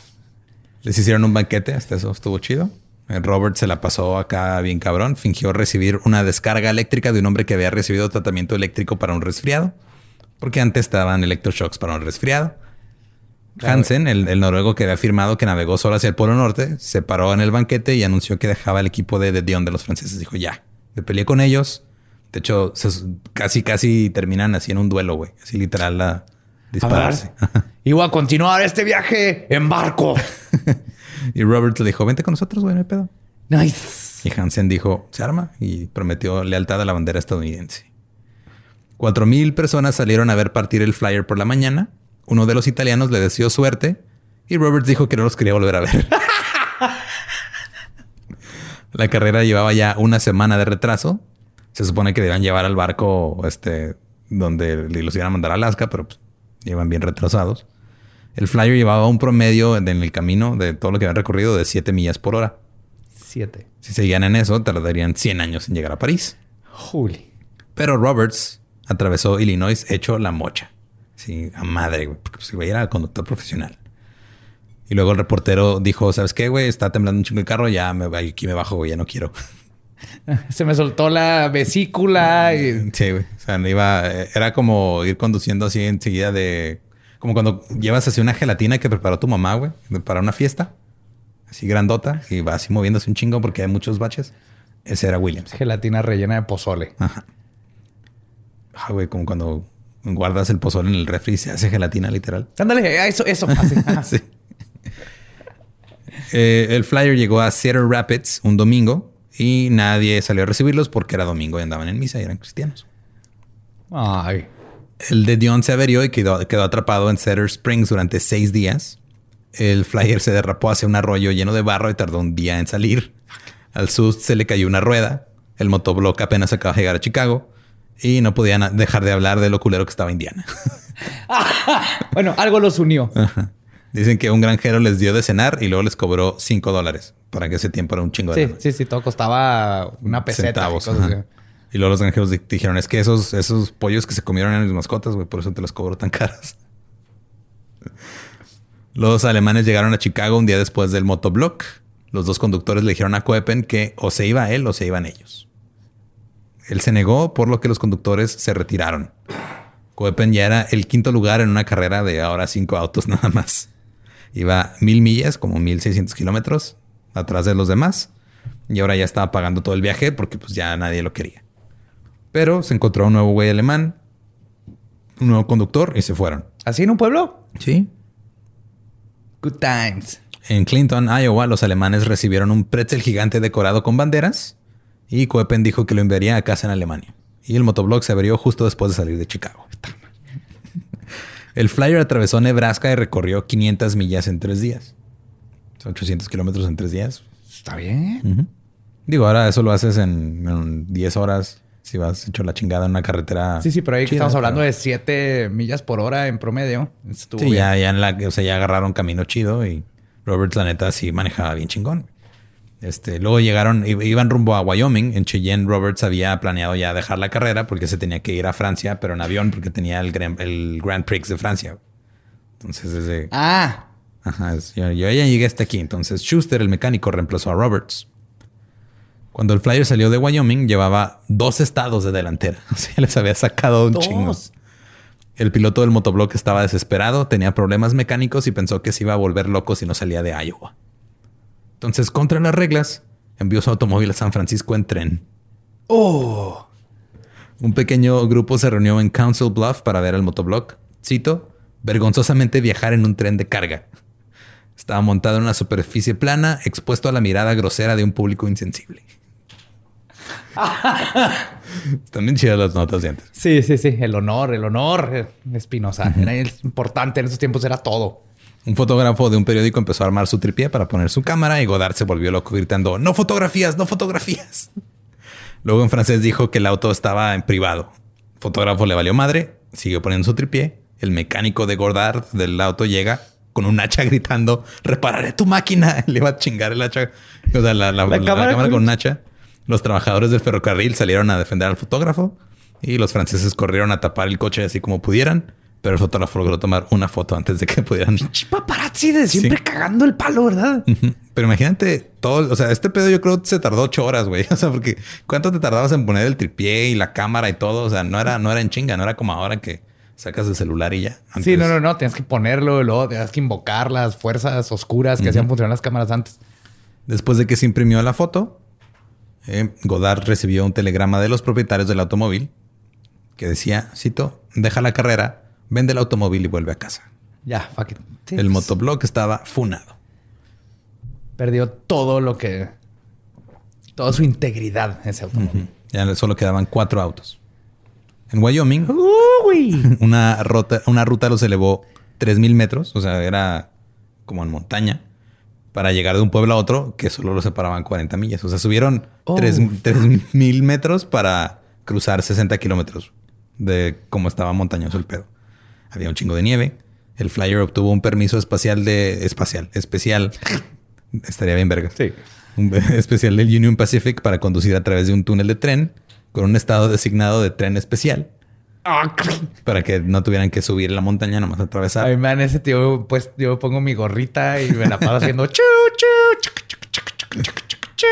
Les hicieron un banquete, hasta eso estuvo chido. Robert se la pasó acá bien cabrón. Fingió recibir una descarga eléctrica de un hombre que había recibido tratamiento eléctrico para un resfriado. Porque antes estaban electroshocks para un resfriado. Hansen, el, noruego que había afirmado que navegó solo hacia el Polo Norte, se paró en el banquete y anunció que dejaba el equipo de, de Dion de los franceses. Dijo, ya, me peleé con ellos. De hecho, casi, casi terminan así en un duelo, güey. Así literal a dispararse. <laughs> Iba a continuar este viaje en barco. <laughs> Y Robert le dijo, vente con nosotros, güey, no hay pedo. Nice. Y Hansen dijo, se arma y prometió lealtad a la bandera estadounidense. Cuatro mil personas salieron a ver partir el flyer por la mañana. Uno de los italianos le deseó suerte y Roberts dijo que no los quería volver a ver. <laughs> la carrera llevaba ya una semana de retraso. Se supone que debían llevar al barco este, donde los iban a mandar a Alaska, pero pues, llevan bien retrasados. El flyer llevaba un promedio en el camino de todo lo que habían recorrido de 7 millas por hora. 7. Si seguían en eso, tardarían 100 años en llegar a París. Juli. Pero Roberts atravesó Illinois hecho la mocha. Sí, a madre, güey, porque pues, güey era conductor profesional. Y luego el reportero dijo, ¿sabes qué, güey? Está temblando un chingo el carro, ya me, aquí me bajo, güey, ya no quiero. <laughs> Se me soltó la vesícula. Y... Sí, güey. O sea, iba, era como ir conduciendo así enseguida de como cuando llevas así una gelatina que preparó tu mamá, güey, para una fiesta. Así grandota y va así moviéndose un chingo porque hay muchos baches. Ese era Williams. Gelatina rellena de pozole. Ajá. Ah, güey, como cuando guardas el pozole en el refri y se hace gelatina literal. Ándale, eso, eso. <laughs> sí. Eh, el flyer llegó a Cedar Rapids un domingo y nadie salió a recibirlos porque era domingo y andaban en misa y eran cristianos. Ay. El de Dion se averió y quedó, quedó atrapado en Cedar Springs durante seis días. El flyer se derrapó hacia un arroyo lleno de barro y tardó un día en salir. Al SUS se le cayó una rueda. El motobloc apenas acaba de llegar a Chicago y no podían dejar de hablar de lo culero que estaba Indiana. <laughs> bueno, algo los unió. Dicen que un granjero les dio de cenar y luego les cobró cinco dólares para que ese tiempo era un chingo de Sí, sí, sí, todo costaba una peseta. Y luego los granjeros dijeron, es que esos, esos pollos que se comieron eran mis mascotas, güey, por eso te los cobro tan caras. <laughs> Los alemanes llegaron a Chicago un día después del motoblock. Los dos conductores le dijeron a Coepen que o se iba él o se iban ellos. Él se negó, por lo que los conductores se retiraron. Coepen ya era el quinto lugar en una carrera de ahora cinco autos <laughs> nada más. Iba mil millas, como mil seiscientos kilómetros, atrás de los demás. Y ahora ya estaba pagando todo el viaje porque pues ya nadie lo quería. Pero se encontró un nuevo güey alemán, un nuevo conductor y se fueron. ¿Así en un pueblo? Sí. Good times. En Clinton, Iowa, los alemanes recibieron un pretzel gigante decorado con banderas y Coepen dijo que lo enviaría a casa en Alemania. Y el motoblog se abrió justo después de salir de Chicago. El flyer atravesó Nebraska y recorrió 500 millas en tres días. 800 kilómetros en tres días. Está bien. Digo, ahora eso lo haces en, en 10 horas Si vas hecho la chingada en una carretera. Sí, sí, pero ahí chida, estamos hablando pero- de 7 millas por hora en promedio. Estuvo Sí, bien. ya, ya en la, o sea, ya agarraron camino chido y Roberts, la neta, sí manejaba bien chingón. Este, luego llegaron, iban rumbo a Wyoming. En Cheyenne, Roberts había planeado ya dejar la carrera porque se tenía que ir a Francia, pero en avión porque tenía el, el Grand Prix de Francia. Entonces, desde. Ah, Ajá, yo, yo ya llegué hasta aquí. Entonces, Schuster, el mecánico, reemplazó a Roberts. Cuando el Flyer salió de Wyoming, llevaba dos estados de delantera. <laughs> O sea, les había sacado un chingo. El piloto del motoblock estaba desesperado, tenía problemas mecánicos y pensó que se iba a volver loco si no salía de Iowa. Entonces, contra las reglas, envió su automóvil a San Francisco en tren. Oh. Un pequeño grupo se reunió en Council Bluff para ver el motoblock. Cito, vergonzosamente viajar en un tren de carga. Estaba montado en una superficie plana, expuesto a la mirada grosera de un público insensible. <laughs> Están bien chidas las notas de antes. Sí, sí, sí. El honor, el honor. eh, Espinosa. Era importante en esos tiempos, era todo. Un fotógrafo de un periódico empezó a armar su tripié para poner su cámara y Godard se volvió loco gritando, no fotografías, no fotografías. <laughs> Luego en francés dijo que el auto estaba en privado. El fotógrafo le valió madre, siguió poniendo su tripié. El mecánico de Godard del auto llega con un hacha gritando, repararé tu máquina. <laughs> Le iba a chingar el hacha. O sea, la, la- la cámara cámara con- con un hacha. Los trabajadores del ferrocarril salieron a defender al fotógrafo y los franceses corrieron a tapar el coche así como pudieran. Pero el fotógrafo logró tomar una foto antes de que pudieran <laughs> Paparazzi de siempre Sí. cagando el palo, ¿verdad? Pero imagínate todo, o sea, este pedo yo creo que se tardó ocho horas, güey. <laughs> O sea, porque ¿cuánto te tardabas en poner el tripié y la cámara y todo? O sea, no era, no era en chinga, no era como ahora que sacas el celular y ya. Sí, no, no, no. Tienes que ponerlo luego tienes que invocar las fuerzas oscuras que hacían funcionar las cámaras antes. Después de que se imprimió la foto, eh, Godard recibió un telegrama de los propietarios del automóvil que decía, cito, deja la carrera, vende el automóvil y vuelve a casa. Ya, fuck it. Sí, El pues, motoblock estaba funado. Perdió todo lo que... Toda su integridad ese automóvil. Ya solo quedaban cuatro autos. En Wyoming, Uy. <laughs> una ruta, una ruta los elevó 3000 metros, o sea, era como en montaña, para llegar de un pueblo a otro que solo lo separaban 40 millas. O sea, subieron Oh. 3000 metros para cruzar 60 kilómetros de cómo estaba montañoso el pedo. Había un chingo de nieve. El Flyer obtuvo un permiso espacial de espacial, especial. Estaría bien verga. Sí. Un <laughs> especial del Union Pacific para conducir a través de un túnel de tren con un estado designado de tren especial para que no tuvieran que subir la montaña, nomás atravesar. A mí me dan ese tío, pues yo pongo mi gorrita y me la paso haciendo chu, chu, chu, chu,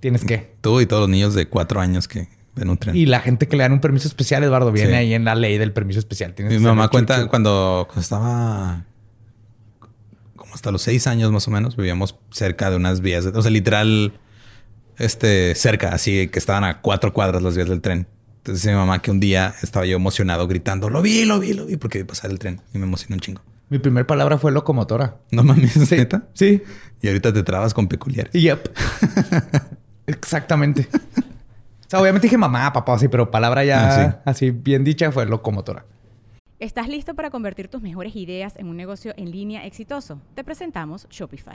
Tienes que. Tú y todos los niños de cuatro años que se nutren. Y la gente que le dan un permiso especial, Eduardo, viene sí. ahí en la ley del permiso especial. Tienes mi mamá cuenta cuando, cuando estaba como hasta los seis años más o menos, vivíamos cerca de unas vías, o sea, literal, este, cerca, así que estaban a cuatro cuadras las vías del tren entonces dice mi mamá que un día estaba yo emocionado gritando, lo vi, lo vi, lo vi, porque vi pasar el tren y me emocionó un chingo. Mi primer palabra fue locomotora. No mames, ¿es neta? Sí. Y ahorita te trabas con peculiares. Yep. <laughs> Exactamente. O sea, obviamente dije mamá, papá, así, pero palabra ya Ah, sí. así bien dicha fue locomotora. ¿Estás listo para convertir tus mejores ideas en un negocio en línea exitoso? Te presentamos Shopify.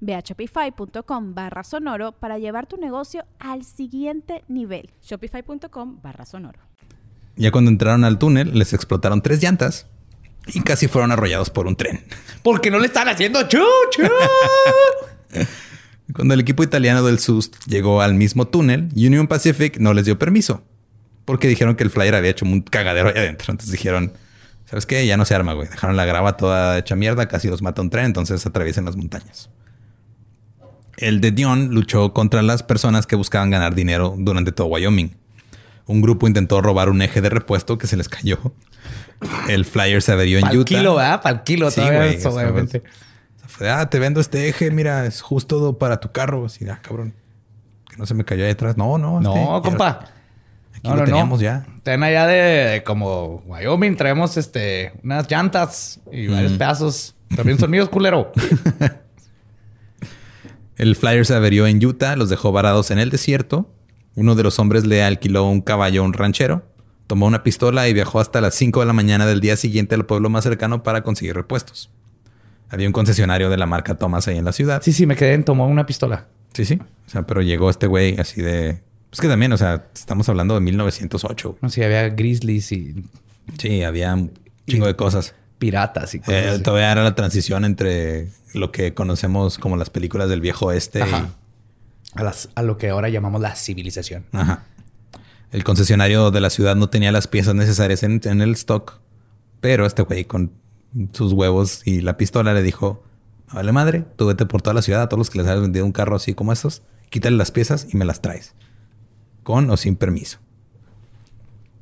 Ve a shopify.com barra sonoro para llevar tu negocio al siguiente nivel. Shopify.com barra sonoro. Ya cuando entraron al túnel, les explotaron tres llantas y casi fueron arrollados por un tren. <laughs> Porque no le están haciendo chu, chu. <laughs> Cuando el equipo italiano del SUST llegó al mismo túnel, Union Pacific no les dio permiso. Porque dijeron que el flyer había hecho un cagadero ahí adentro. Entonces dijeron, ¿sabes qué? Ya no se arma, güey. Dejaron la grava toda hecha mierda, casi los mata un tren, entonces atraviesen las montañas. El de Dion luchó contra las personas que buscaban ganar dinero durante todo Wyoming. Un grupo intentó robar un eje de repuesto que se les cayó. El flyer se averió en Utah. kilo, ¿verdad? Para el kilo Sí, todavía, güey, eso, obviamente. Fue, ah, te vendo este eje, mira, es justo para tu carro. Así, ah, cabrón. Que no se me cayó ahí atrás. No, no. No, este, compa. Aquí lo teníamos ya. Ten allá de, de como Wyoming, traemos este unas llantas y varios pedazos. También son míos, culero. <laughs> El flyer se averió en Utah, los dejó varados en el desierto. Uno de los hombres le alquiló un caballo a un ranchero, tomó una pistola y viajó hasta las 5 de la mañana del día siguiente al pueblo más cercano para conseguir repuestos. Había un concesionario de la marca Thomas ahí en la ciudad. Sí, sí, me quedé en tomó una pistola. sí, sí. O sea, pero llegó este güey así de... Pues que también, o sea, estamos hablando de 1908. No sé, había grizzlies y Sí, había un chingo de cosas. piratas y cosas Eh, así. todavía era la transición entre lo que conocemos como las películas del viejo oeste Ajá. y a, las, a lo que ahora llamamos la civilización. Ajá. El concesionario de la ciudad no tenía las piezas necesarias en, en el stock, pero este güey con sus huevos y la pistola le dijo, "Me vale madre, tú vete por toda la ciudad a todos los que les hayas vendido un carro así como estos, quítale las piezas y me las traes, con o sin permiso.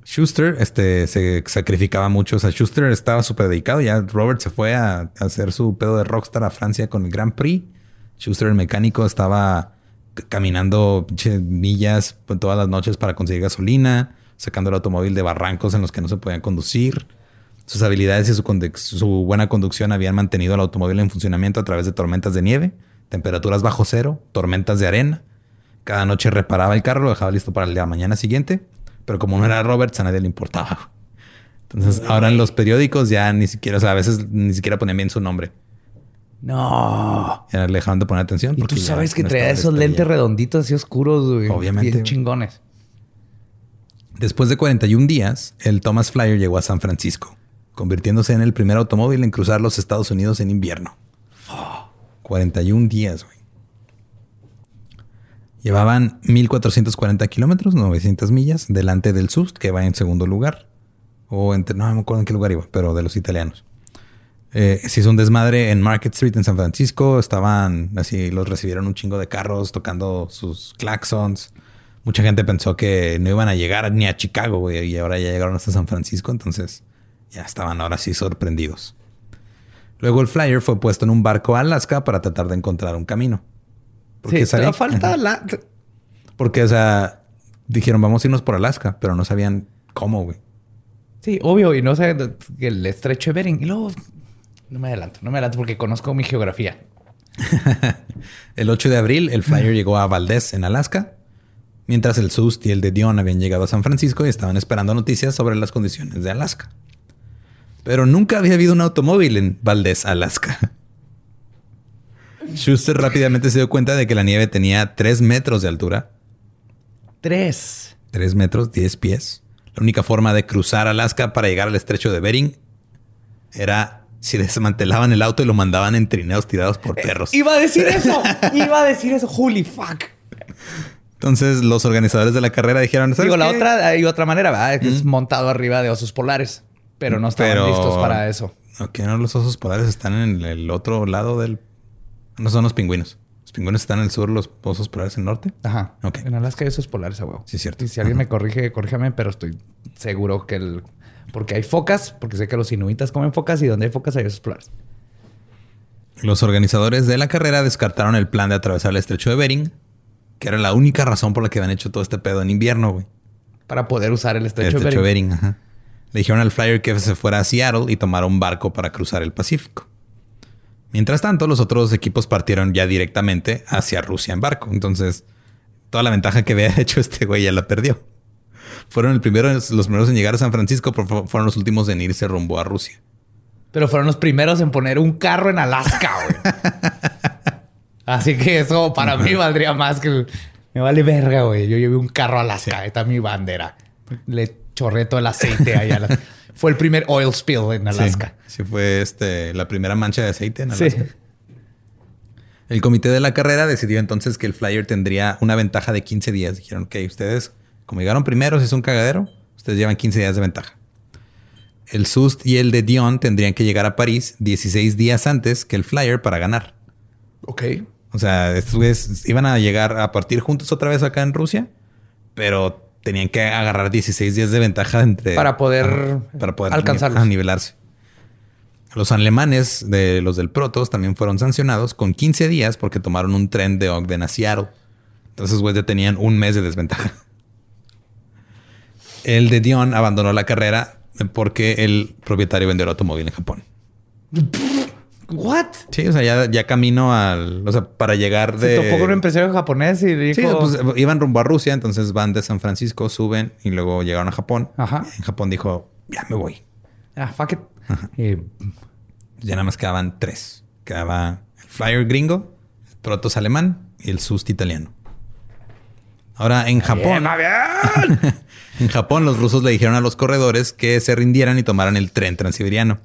Schuster este, se sacrificaba mucho. O sea, Schuster estaba súper dedicado. Ya Robert se fue a, hacer su pedo de rockstar a Francia con el Grand Prix. Schuster, el mecánico, estaba caminando millas pues, todas las noches para conseguir gasolina, sacando el automóvil de barrancos en los que no se podían conducir. Sus habilidades y su, su buena conducción habían mantenido el automóvil en funcionamiento a través de tormentas de nieve, temperaturas bajo cero, tormentas de arena. Cada noche reparaba el carro, lo dejaba listo para el día mañana siguiente. Pero como no era Roberts, a nadie le importaba. Entonces, ahora en los periódicos ya ni siquiera, o sea, a veces ni siquiera ponían bien su nombre. No. Ya le dejaban de poner atención. Y tú sabes que no traía esos la lentes redonditos así oscuros, güey. Obviamente, Bien chingones. Después de 41 días, el Thomas Flyer llegó a San Francisco, convirtiéndose en el primer automóvil en cruzar los Estados Unidos en invierno. 41 días, güey. Llevaban 1440 kilómetros, 900 millas, delante del SUST, que va en segundo lugar. O entre, no me acuerdo en qué lugar iba, pero de los italianos. Eh, se hizo un desmadre en Market Street en San Francisco. Estaban así, los recibieron un chingo de carros tocando sus claxons. Mucha gente pensó que no iban a llegar ni a Chicago, y ahora ya llegaron hasta San Francisco. Entonces ya estaban ahora sí sorprendidos. Luego el flyer fue puesto en un barco a Alaska para tratar de encontrar un camino. Sí, sabían- falta la... Porque, o sea, dijeron vamos a irnos por Alaska, pero no sabían cómo, güey. Sí, obvio. Y no sé el estrecho de Bering. Y luego... No me adelanto. No me adelanto porque conozco mi geografía. <laughs> El 8 de abril, el flyer llegó a Valdez, en Alaska, mientras el SUST y el de Dion habían llegado a San Francisco y estaban esperando noticias sobre las condiciones de Alaska. Pero nunca había habido un automóvil en Valdez, Alaska. Schuster rápidamente se dio cuenta de que la nieve tenía 3 metros de altura, Tres. 3 metros, 10 pies. La única forma de cruzar Alaska para llegar al estrecho de Bering era si desmantelaban el auto y lo mandaban en trineos tirados por perros. Iba a decir <laughs> eso. Iba a decir eso. Holy fuck. Entonces los organizadores de la carrera dijeron, ¿sabes Digo, la qué? otra, hay otra manera, Es montado arriba de osos polares. Pero no estaban Pero- listos para eso. Ok, no, los osos polares están en el otro lado del... No son los pingüinos. Los pingüinos están en el sur, los osos polares en el norte. Ajá. Ok. En Alaska hay osos polares a huevo. Sí, cierto. Y si alguien Ajá. me corrige, corríjame, pero estoy seguro que el... Porque hay focas, porque sé que los inuitas comen focas y donde hay focas hay osos polares. Los organizadores de la carrera descartaron el plan de atravesar el estrecho de Bering, que era la única razón por la que habían hecho todo este pedo en invierno, güey. Para poder usar el El estrecho, estrecho de de Bering. Bering, ajá. Le dijeron al flyer que se fuera a Seattle y tomara un barco para cruzar el Pacífico. Mientras tanto, los otros equipos partieron ya directamente hacia Rusia en barco. Entonces, toda la ventaja que había <laughs> hecho este güey ya la perdió. Fueron el primero, los primeros en llegar a San Francisco, pero fu- fueron los últimos en irse rumbo a Rusia. Pero fueron los primeros en poner un carro en Alaska, güey. <laughs> Así que eso para mí valdría más que... el- Me vale verga, güey. Yo llevé un carro a Alaska. Ahí está mi bandera. Le chorré todo el aceite ahí. a la- Fue el primer oil spill en Alaska. Sí, sí fue este, la primera mancha de aceite en Sí. Alaska. El comité de la carrera decidió entonces que el flyer tendría una ventaja de 15 días. Dijeron que ustedes, como llegaron primero, si es un cagadero, ustedes llevan 15 días de ventaja. El SUST y el de Dion tendrían que llegar a París 16 días antes que el flyer para ganar. Ok. O sea, estos güeyes iban a llegar a partir juntos otra vez acá en Rusia, pero tenían que agarrar 16 días de ventaja entre... Para poder, para poder alcanzarlos. a nivelarse. Los alemanes de los del Protos también fueron sancionados con 15 días porque tomaron un tren de Ogden a Seattle. Entonces, güeyes ya tenían un mes de desventaja. <laughs> El de Dion abandonó la carrera porque el propietario vendió el automóvil en Japón. <laughs> ¿What? Sí, o sea, ya, ya camino al. O sea, para llegar de. Se topó con un empresario japonés y dijo. Sí, pues iban rumbo a Rusia, entonces van de San Francisco, suben y luego llegaron a Japón. Ajá. En Japón dijo, ya me voy. Ah, fuck it. Y Ya nada más quedaban tres. Quedaba el Flyer gringo, el Protos alemán y el Sust italiano. Ahora, en Japón. <laughs> en Japón, los rusos le dijeron a los corredores que se rindieran y tomaran el tren transiberiano.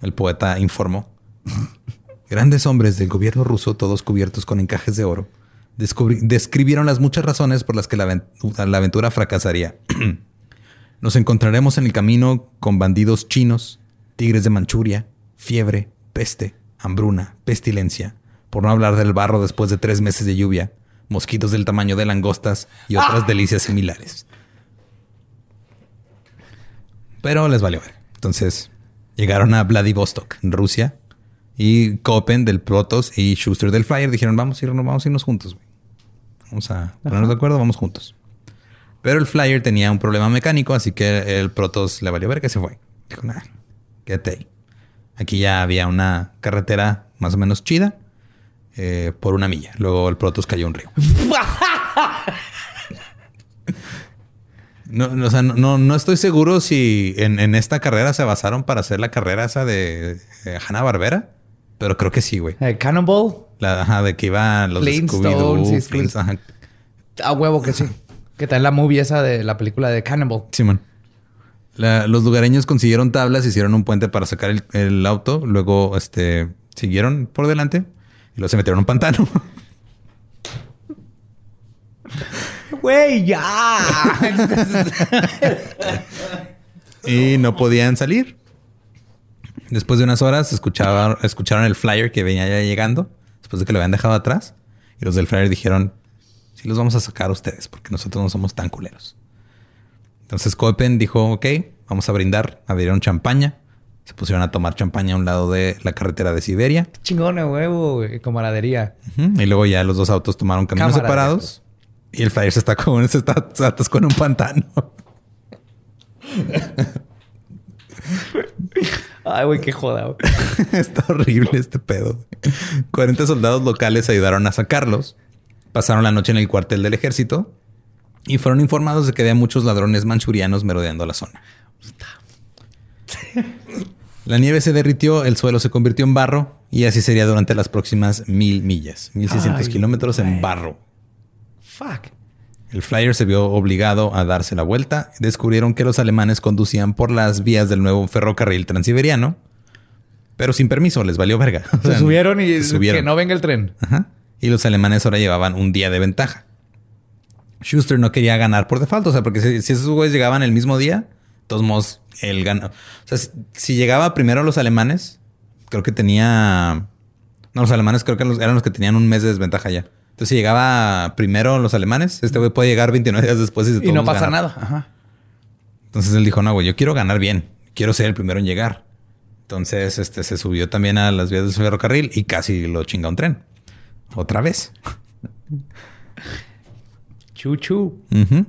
El poeta informó. <laughs> Grandes hombres del gobierno ruso, todos cubiertos con encajes de oro, describieron las muchas razones por las que la, aven- la aventura fracasaría. <clears throat> Nos encontraremos en el camino con bandidos chinos, tigres de Manchuria, fiebre, peste, hambruna, pestilencia, por no hablar del barro después de tres meses de lluvia, mosquitos del tamaño de langostas y otras delicias similares. Pero les valió ver. Entonces llegaron a Vladivostok, en Rusia, y Copen del Protos y Schuster del Flyer dijeron, vamos a irnos, vamos a irnos juntos. güey. Vamos a ponernos de acuerdo, vamos juntos. Pero el Flyer tenía un problema mecánico, así que el Protos le valió ver que se fue. Dijo, nah, quédate ahí. Aquí ya había una carretera más o menos chida eh, por una milla. Luego el Protos cayó a un río. No, <laughs> no, o sea, no- estoy seguro si en, en esta carrera se basaron para hacer la carrera esa de, Hanna Barbera, pero creo que sí, güey. eh, Cannonball. La ajá, de que iban los Scooby-Doo. A huevo que sí. ¿Qué tal la movie esa de la película de Cannonball? Simón. La- los lugareños consiguieron tablas, hicieron un puente para sacar el, el auto, luego este, siguieron por delante y luego se metieron en un pantano. <laughs> Güey, ya. <laughs> y no podían salir. Después de unas horas escucharon el flyer que venía ya llegando, después de que lo habían dejado atrás. Y los del flyer dijeron, sí los vamos a sacar a ustedes, porque nosotros no somos tan culeros. Entonces Copen dijo, ok, vamos a brindar, abrieron champaña. Se pusieron a tomar champaña a un lado de la carretera de Siberia. Chingón, a huevo, güey. Camaradería. Y luego ya los dos autos tomaron caminos separados. Y el flyer se está con, se está, se atascó en un pantano. <laughs> Ay, güey, qué joda, güey. <laughs> Está horrible este pedo. 40 soldados locales ayudaron a sacarlos. Pasaron la noche en el cuartel del ejército y fueron informados de que había muchos ladrones manchurianos merodeando la zona. La nieve se derritió, el suelo se convirtió en barro y así sería durante las próximas mil millas, 1600 Ay, kilómetros en barro. Fuck. El flyer se vio obligado a darse la vuelta. Descubrieron que los alemanes conducían por las vías del nuevo ferrocarril transiberiano, pero sin permiso, les valió verga. <laughs> O Se subieron y se subieron. que no venga el tren. Ajá. Y los alemanes ahora llevaban un día de ventaja. Schuster no quería ganar por default, o sea, porque si, si esos güeyes llegaban el mismo día, de todos modos, él ganó. O sea, si, si llegaba primero los alemanes, creo que tenía. No, los alemanes creo que eran los que tenían un mes de desventaja ya. Entonces, si llegaba primero los alemanes, este güey puede llegar 29 días después y, Y no pasa ganar. nada. Ajá. Entonces él dijo, no, güey, yo quiero ganar bien. Quiero ser el primero en llegar. Entonces, este se subió también a las vías del ferrocarril y casi lo chinga un tren. Otra vez. <laughs> Chuchu. Ujú.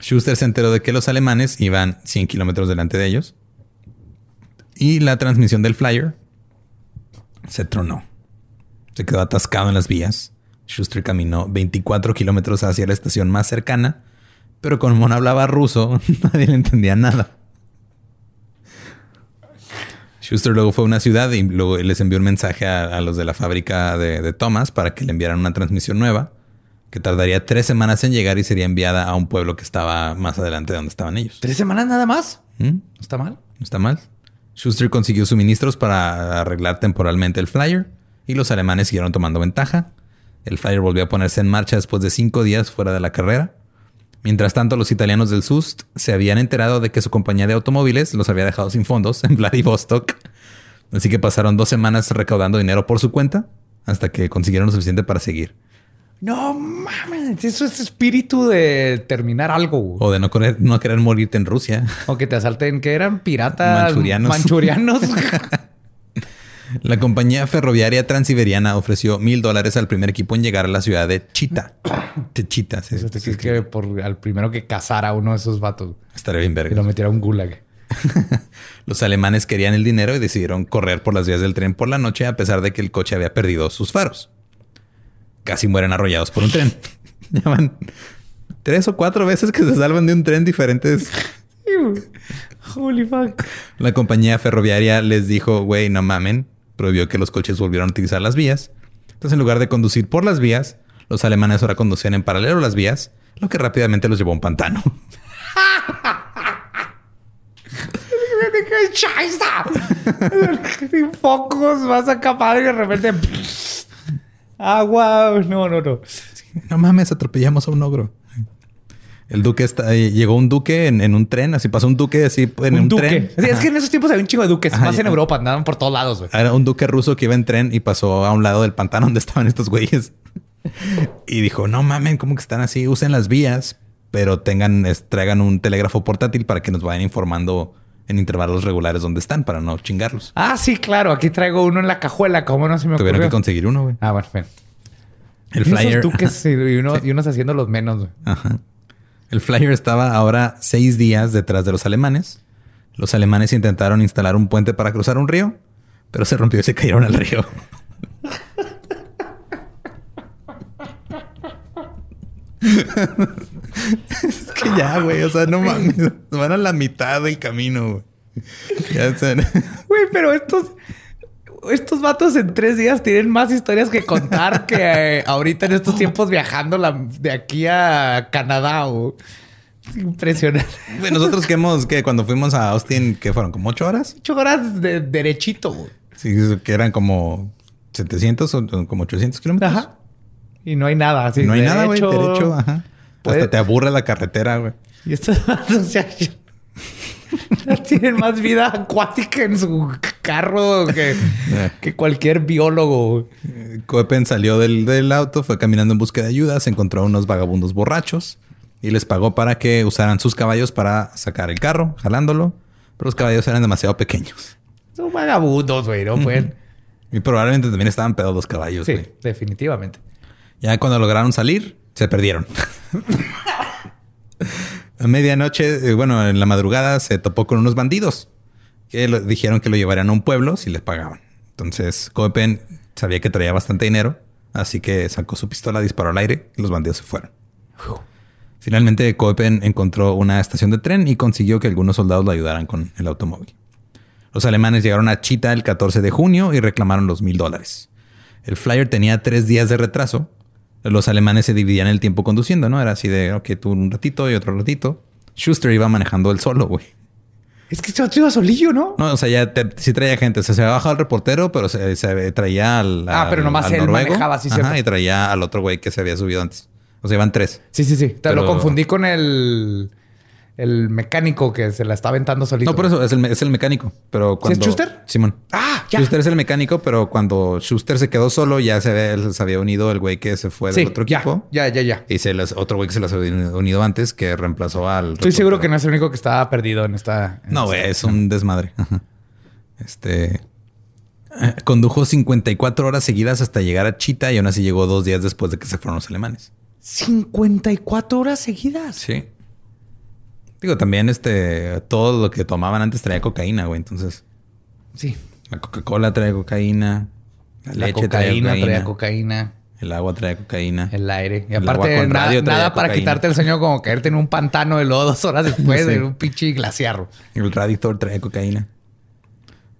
Schuster se enteró de que los alemanes iban 100 kilómetros delante de ellos. Y la transmisión del flyer se tronó. Se quedó atascado en las vías. Schuster caminó 24 kilómetros hacia la estación más cercana, pero como no hablaba ruso, <laughs> nadie le entendía nada. Schuster luego fue a una ciudad y luego les envió un mensaje a, a los de la fábrica de, de Thomas para que le enviaran una transmisión nueva que tardaría tres semanas en llegar y sería enviada a un pueblo que estaba más adelante de donde estaban ellos. ¿Tres semanas nada más? ¿Mm? ¿No está mal? ¿No está mal? Schuster consiguió suministros para arreglar temporalmente el flyer y los alemanes siguieron tomando ventaja. El flyer volvió a ponerse en marcha después de cinco días fuera de la carrera. Mientras tanto, los italianos del SUST se habían enterado de que su compañía de automóviles los había dejado sin fondos en Vladivostok. Así que pasaron dos semanas recaudando dinero por su cuenta hasta que consiguieron lo suficiente para seguir. No mames, eso es espíritu de terminar algo. O de no querer, no querer morirte en Rusia. O que te asalten, que eran piratas Manchurianos. manchurianos. <laughs> <laughs> La compañía ferroviaria transiberiana ofreció mil dólares al primer equipo en llegar a la ciudad de Chita. <coughs> De Chita, sí. Te sí, que por al primero que cazara a uno de esos vatos Estaría bien y lo verga. metiera a un gulag. <laughs> Los alemanes querían el dinero y decidieron correr por las vías del tren por la noche a pesar de que el coche había perdido sus faros. Casi mueren arrollados por un tren. <laughs> Ya van tres o cuatro veces que se salvan de un tren diferentes. <laughs> Holy fuck. La compañía ferroviaria les dijo, güey, no mamen. Prohibió que los coches volvieran a utilizar las vías. Entonces, en lugar de conducir por las vías, los alemanes ahora conducían en paralelo a las vías, lo que rápidamente los llevó a un pantano. Sin focos, vas a capaz y de repente. Agua. No, no, no. No mames, atropellamos a un ogro. El duque está, eh, llegó un duque en, en un tren, así pasó un duque así en un, un duque. tren. Es que en esos tiempos había un chingo de duques. Ajá, más en. Europa, andaban por todos lados, güey. Era un duque ruso que iba en tren y pasó a un lado del pantano donde <laughs> estaban estos güeyes. Y dijo, no mamen, ¿cómo que están así? Usen las vías, pero tengan, es- traigan un telégrafo portátil para que nos vayan informando en intervalos regulares dónde están para no chingarlos. Ah, sí, claro. Aquí traigo uno en la cajuela. ¿Cómo no se me Tuvieron ocurrió? que conseguir uno, güey. Ah, bueno, ven. El esos flyer. duques y, y uno- <laughs> y unos haciendo los menos, güey. Ajá. El flyer estaba ahora seis días detrás de los alemanes. Los alemanes intentaron instalar un puente para cruzar un río, pero se rompió y se cayeron al río. es que ya, güey, o sea, no mames, van a la mitad del camino, güey. Ya Güey, pero estos... Estos vatos en tres días tienen más historias que contar que eh, ahorita en estos tiempos viajando la- de aquí a Canadá. Es impresionante. Nosotros que hemos, que cuando fuimos a Austin, que fueron como ocho horas, Ocho horas de derechito. sí, que eran como 700 o como 800 kilómetros. Ajá. Y no hay nada. Así, no hay nada, güey. derecho. Ajá. Puede- Hasta te aburre la carretera, güey. Y estos <laughs> vatos ya, ya <laughs> tienen más vida acuática en su carro que, que cualquier biólogo. Eh, Coepen salió del, del auto, fue caminando en busca de ayuda, se encontró a unos vagabundos borrachos y les pagó para que usaran sus caballos para sacar el carro, jalándolo. Pero los caballos eran demasiado pequeños. Son vagabundos, güey. No pueden. Y probablemente también estaban pedos los caballos, Sí, güey. definitivamente. Ya cuando lograron salir, se perdieron. <laughs> a medianoche, eh, bueno, en la madrugada se topó con unos bandidos que lo- dijeron que lo llevarían a un pueblo si les pagaban. Entonces, Coepen sabía que traía bastante dinero, así que sacó su pistola, disparó al aire y los bandidos se fueron. Finalmente, Coepen encontró una estación de tren y consiguió que algunos soldados lo ayudaran con el automóvil. Los alemanes llegaron a Chita el 14 de junio y reclamaron los mil dólares. El flyer tenía tres días de retraso. Los alemanes se dividían el tiempo conduciendo, ¿no? Era así de, ok, tú un ratito y otro ratito. Schuster iba manejando él solo, güey. Es que este vato iba solillo, ¿no? No, o sea, ya te- sí traía gente. O sea, se había bajado el reportero, pero se, se traía al. Ah, pero nomás al él noruego. manejaba, sí, Ajá, cierto. y traía al otro güey que se había subido antes. O sea, iban tres. Sí, sí, sí. Te Pero- lo confundí con el, el mecánico que se la está aventando solito. No, por eso es el, es el mecánico. Pero cuando. Schuster? Simón. Ah, ya. Schuster es el mecánico, pero cuando Schuster se quedó solo, ya se, ve- se había unido el güey que se fue Sí, del otro equipo. ya, ya, ya. Y se les, otro güey que se las había unido antes, que reemplazó al. Estoy seguro que no es el único que estaba perdido en esta. en No, esta- es un desmadre. <laughs> Este. eh, Condujo 54 horas seguidas hasta llegar a Chita y aún así llegó dos días después de que se fueron los alemanes. 54 horas seguidas. Sí. Digo, también este. Todo lo que tomaban antes traía cocaína, güey. Entonces, Sí. la Coca-Cola trae cocaína. La, La leche cocaína, trae cocaína. traía cocaína, El agua trae cocaína. el aire. Y El aparte, nada, para quitarte el sueño como caerte en un pantano de lodo dos horas después <laughs> Sí. de un pinche glaciar. El Raditor trae cocaína.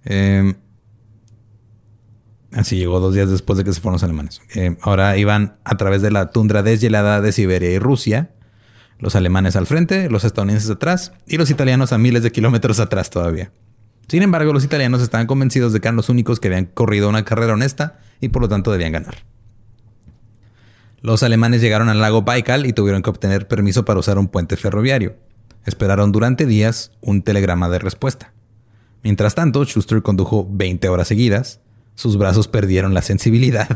Eh, así llegó dos días después de que se fueron los alemanes. Eh, ahora iban a través de la tundra deshielada de Siberia y Rusia. Los alemanes al frente, los estadounidenses atrás y los italianos a miles de kilómetros atrás todavía. Sin embargo, los italianos estaban convencidos de que eran los únicos que habían corrido una carrera honesta y por lo tanto debían ganar. Los alemanes llegaron al lago Baikal y tuvieron que obtener permiso para usar un puente ferroviario. Esperaron durante días un telegrama de respuesta. Mientras tanto, Schuster condujo 20 horas seguidas, sus brazos perdieron la sensibilidad.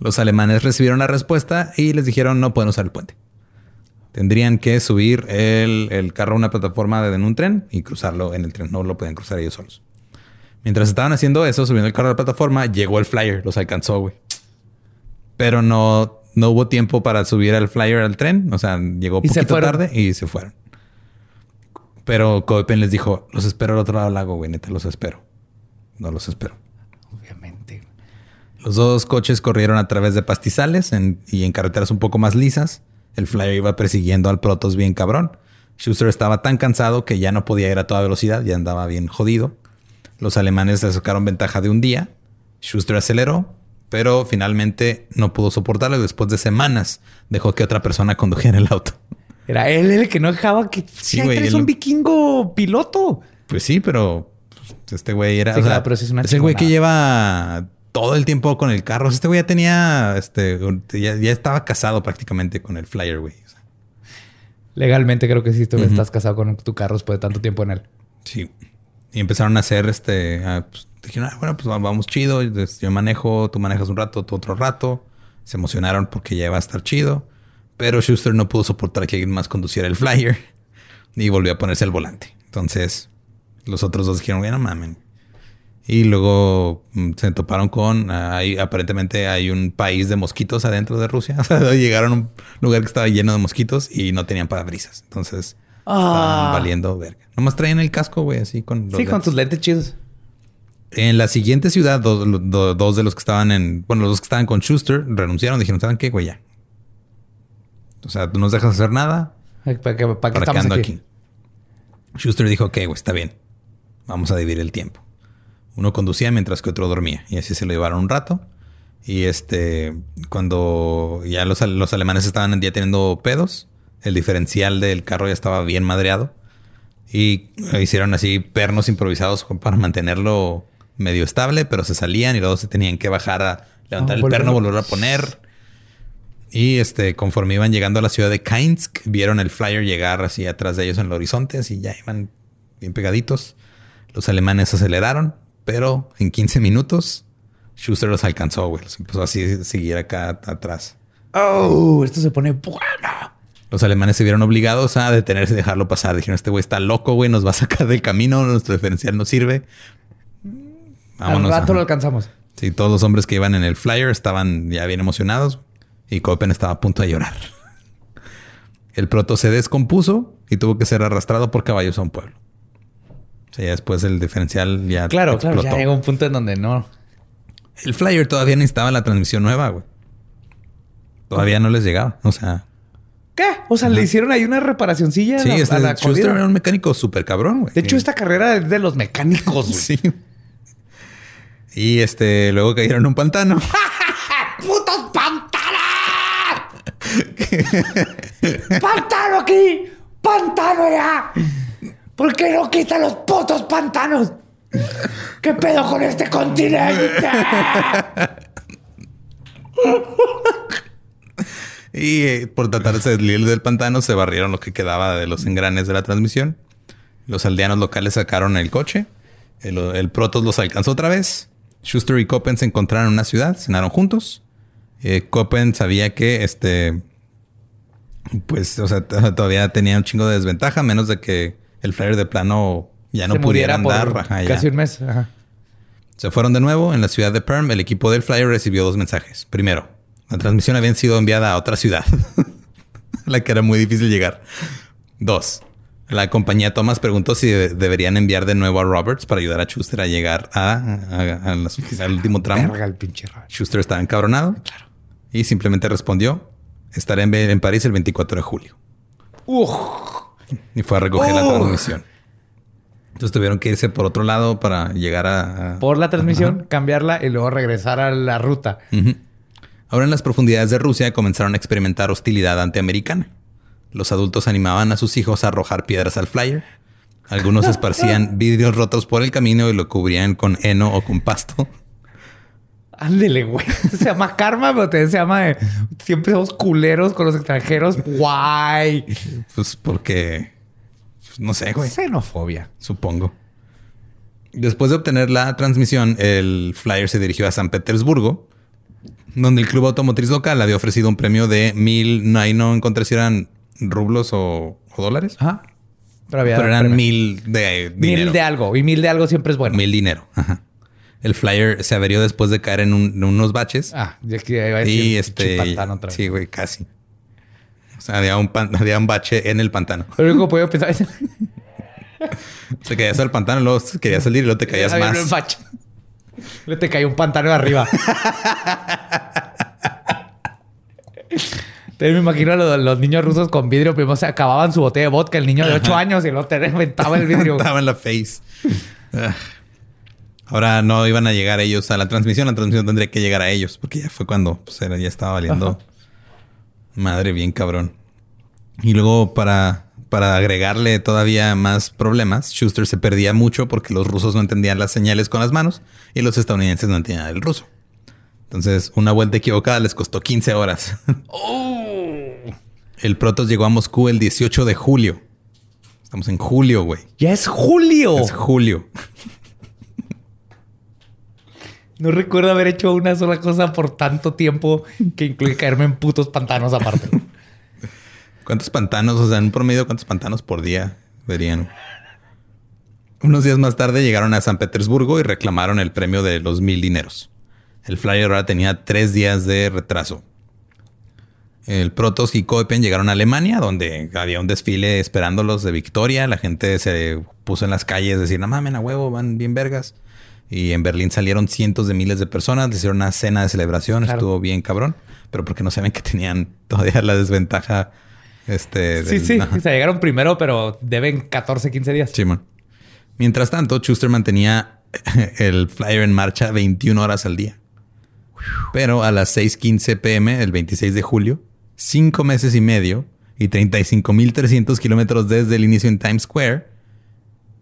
Los alemanes recibieron la respuesta y les dijeron no pueden usar el puente. Tendrían que subir el, carro a una plataforma de, en un tren y cruzarlo en el tren. No lo pueden cruzar ellos solos. Mientras estaban haciendo eso, subiendo el carro a la plataforma, llegó el flyer. Los alcanzó, güey. Pero no, no hubo tiempo para subir al flyer al tren. O sea, llegó poquito tarde y se fueron. Pero Copen les dijo, los espero al otro lado del lago, güey. Neta, los espero. No los espero. Obviamente. Los dos coches corrieron a través de pastizales y en carreteras un poco más lisas. El flyer iba persiguiendo al Protos bien cabrón. Schuster estaba tan cansado que ya no podía ir a toda velocidad, ya andaba bien jodido. Los alemanes le sacaron ventaja de un día. Schuster aceleró, pero finalmente no pudo soportarlo y después de semanas dejó que otra persona condujera el auto. Era él el que no dejaba que sí, es un vikingo piloto. Pues sí, pero este güey era. pero es, una el güey que lleva todo el tiempo con el carro. Este güey ya tenía. Este, ya, estaba casado prácticamente con el Flyer, güey. Legalmente creo que sí, tú estás casado con tu carro después de tanto tiempo en él. Sí. Y empezaron a hacer este. pues, dijeron, ah, bueno, pues vamos chido. Yo manejo, tú manejas un rato, tú otro rato. Se emocionaron porque ya iba a estar chido. Pero Schuster no pudo soportar que alguien más conduciera el Flyer y volvió a ponerse el volante. Entonces, los otros dos dijeron, bueno, mamen. Y luego mm, se toparon con, ahí aparentemente hay un país de mosquitos adentro de Rusia. <laughs> O sea, llegaron a un lugar que estaba lleno de mosquitos y no tenían parabrisas. Entonces, estaban ah. valiendo verga. Nomás traían el casco, güey, así con Sí, con tus lentes chidos. En la siguiente ciudad, dos, de los que estaban en, bueno, los dos que estaban con Schuster renunciaron. Dijeron, ¿saben qué, güey? Ya. O sea, tú nos dejas hacer nada. ¿Para qué, estamos aquí? Schuster dijo, ok, güey, está bien. Vamos a dividir el tiempo. Uno conducía mientras que otro dormía. Y así se lo llevaron un rato. Y este, cuando ya los, los alemanes estaban ya teniendo pedos, el diferencial del carro ya estaba bien madreado. Y hicieron así pernos improvisados para mantenerlo medio estable, pero se salían y luego se tenían que bajar a levantar el perno, volver a poner. Y este, conforme iban llegando a la ciudad de Kainsk, vieron el flyer llegar así atrás de ellos en el horizonte, así ya iban bien pegaditos. Los alemanes aceleraron, pero en 15 minutos Schuster los alcanzó, güey. Los empezó así a seguir acá atrás. Oh, esto se pone bueno. Los alemanes se vieron obligados a detenerse y dejarlo pasar. Dijeron, este güey está loco, güey, nos va a sacar del camino, nuestro diferencial no sirve. Vámonos. Al rato lo alcanzamos. Sí, todos los hombres que iban en el flyer estaban ya bien emocionados y Copen estaba a punto de llorar. <laughs> El proto se descompuso y tuvo que ser arrastrado por caballos a un pueblo. O sea, después el diferencial ya Claro, explotó. claro, ya llegó un punto en donde no. El Flyer todavía necesitaba la transmisión nueva, güey. Todavía no les llegaba. O sea... ¿Qué? O sea, le hicieron ahí una reparacioncilla sí, a la, este, a Schuster era un mecánico súper cabrón, güey. De hecho, esta carrera es de los mecánicos, <laughs> güey. Sí. Y este, luego cayeron en un pantano. <laughs> ¡Putos pantanos! <laughs> ¡Pantano aquí! ¡Pantano ya! ¿Por qué no quitan los putos pantanos? ¿Qué pedo con este continente? y eh, por tratarse de salir del pantano, se barrieron lo que quedaba de los engranes de la transmisión. Los aldeanos locales sacaron el coche. El, Protos los alcanzó otra vez. Schuster y Coppen se encontraron en una ciudad, cenaron juntos. Eh, sabía que este. Pues, o sea, todavía tenía un chingo de desventaja, menos de que el flyer de plano ya no pudiera andar. casi un mes. Se fueron de nuevo. En la ciudad de Perm, el equipo del flyer recibió dos mensajes. Primero, la transmisión había sido enviada a otra ciudad, <laughs> la que era muy difícil llegar. Dos, la compañía Thomas preguntó si deberían enviar de nuevo a Roberts para ayudar a Schuster a llegar a, al último tramo. el pinche Schuster estaba encabronado y simplemente respondió: Estaré en, París el 24 de julio. <laughs> Y fue a recoger la transmisión. Entonces tuvieron que irse por otro lado para llegar a... por la transmisión, cambiarla y luego regresar a la ruta. Ahora en las profundidades de Rusia comenzaron a experimentar hostilidad antiamericana. Los adultos animaban a sus hijos a arrojar piedras al flyer. Algunos esparcían <laughs> vidrios rotos por el camino y lo cubrían con heno o con pasto. Ándele, güey. <laughs> Se llama karma, pero se llama... Siempre somos culeros con los extranjeros. Guay. Pues porque... Pues, no sé, güey. Xenofobia. Supongo. Después de obtener la transmisión, el flyer se dirigió a San Petersburgo, donde el club automotriz local había ofrecido un premio de mil, no, ahí no encontré si eran rublos o, o dólares, Ajá. Pero, había pero eran premio. mil de dinero. Mil de algo. Y mil de algo siempre es bueno. Mil dinero. Ajá. El flyer se averió después de caer en, un- en unos baches. Ah, ya que iba a decir y este. otra vez. Sí, güey, casi. O sea, había un, pan- <laughs> había un bache en el pantano. Lo único que puedo pensar es... Se caías al pantano, luego querías salir y luego te caías Había un más. bache. Le te cayó un pantano de arriba. <laughs> Entonces me imagino a los, los niños rusos con vidrio. Primero se acababan su botella de vodka, el niño de 8 años, y luego te reventaba el vidrio. <laughs> Estaba en la face. Ah. Ahora no iban a llegar ellos a la transmisión. La transmisión tendría que llegar a ellos. Porque ya fue cuando pues, era- ya estaba valiendo. Madre bien cabrón. Y luego para, para agregarle todavía más problemas, Schuster se perdía mucho porque los rusos no entendían las señales con las manos y los estadounidenses no entendían el ruso. Entonces, una vuelta equivocada les costó 15 horas. <laughs> El Protos llegó a Moscú el 18 de julio. Estamos en julio, güey. Ya es julio. Es julio. No recuerdo haber hecho una sola cosa por tanto tiempo que incluye caerme en putos pantanos aparte. ¿Cuántos pantanos? O sea, en promedio, ¿cuántos pantanos por día verían? Unos días más tarde llegaron a San Petersburgo y reclamaron el premio de los mil dineros. El flyer ahora tenía tres días de retraso. El Protos y Koepen llegaron a Alemania, donde había un desfile esperándolos de victoria. La gente se puso en las calles a decir, no mamen a huevo, van bien vergas. Y en Berlín salieron cientos de miles de personas, le hicieron una cena de celebración, Claro. estuvo bien cabrón. Pero porque no saben que tenían todavía la desventaja. Este, Sí, del- sí. sea, llegaron primero, pero deben 14, 15 días. Simón. Mientras tanto, Schuster mantenía <laughs> el flyer en marcha 21 horas al día. Pero a las 6:15 pm, el 26 de julio, cinco meses y medio y 35.300 kilómetros desde el inicio en Times Square,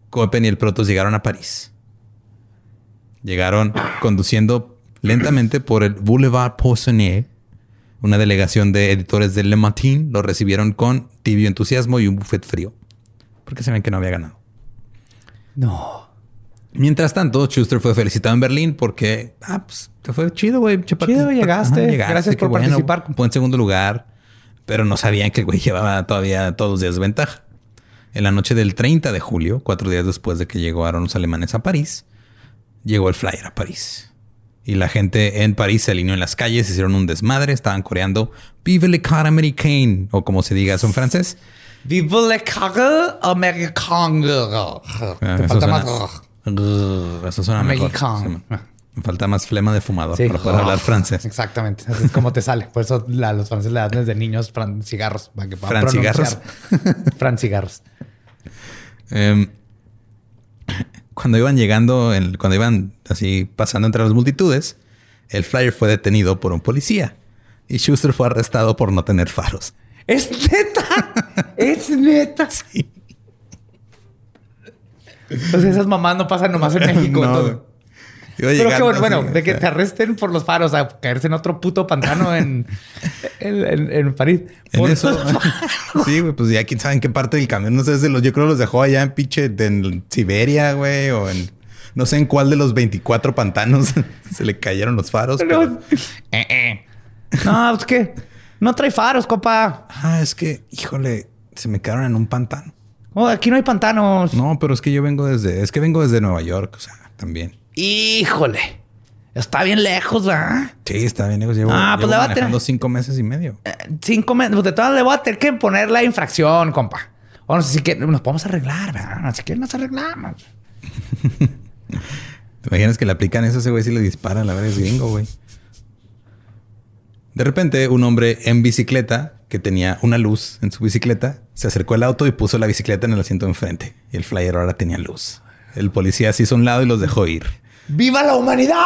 Copen y el Protos llegaron a París. Llegaron conduciendo lentamente por el Boulevard Poissonnier. Una delegación de editores de Le Matin lo recibieron con tibio entusiasmo y un buffet frío. Porque se ven que no había ganado. No. Mientras tanto, Schuster fue felicitado en Berlín porque, ah, pues te fue chido, güey. Chido, llegaste. Gracias por participar. Fue en segundo lugar, pero no sabían que el güey llevaba todavía todos los días de ventaja. En la noche del 30 de julio, cuatro días después de que llegaron los alemanes a París, llegó el flyer a París. Y la gente en París se alineó en las calles, hicieron un desmadre, estaban coreando Vive le car américain, o como se diga eso en francés. Vive le carre américain. Ah, Te falta suena- más. Eso suena mejor. Sí, man. Me falta más flema de fumador Sí. para poder hablar francés. Exactamente. Así es como te sale. Por eso los franceses le dan desde niños fran- cigarros. Para que puedan Francigarros. pronunciar. Francigarros. Em, cuando iban llegando, en- cuando iban así pasando entre las multitudes, el flyer fue detenido por un policía y Schuster fue arrestado por no tener faros. <laughs> ¡Es neta! ¡Es neta! Sea, esas mamás no pasan nomás en <laughs> México. No, entonces. Iba Pero qué bueno, bueno, de que te arresten por los faros a caerse en otro puto pantano en, <laughs> en, en- en París. En Por eso. <laughs> sí, güey, pues ya quién sabe en qué parte del camión. No sé, se los, yo creo los dejó allá en pinche en Siberia, güey, o en no sé en cuál de los 24 pantanos <laughs> se le cayeron los faros. pero- No, Eh, eh. No, es que no trae faros, compa. Ah, es que, híjole, se me quedaron en un pantano. Oh, aquí no hay pantanos. No, pero es que yo vengo desde, es que vengo desde Nueva York, o sea, también. Híjole. Está bien lejos, ¿verdad? Sí, está bien, lejos. Llevo, Ah, pues llevo le va a tener- cinco meses y medio. Eh, Cinco meses. Pues de todas le voy a tener que poner la infracción, compa. O no sé si que nos podemos arreglar, ¿verdad? Si quieren nos arreglamos. <laughs> ¿Te imaginas que le aplican eso a ese güey si le disparan? La verdad es gringo, güey. De repente, un hombre en bicicleta que tenía una luz en su bicicleta se acercó al auto y puso la bicicleta en el asiento de enfrente. Y el flyer ahora tenía luz. El policía se hizo un lado y los dejó ir. ¡Viva la humanidad!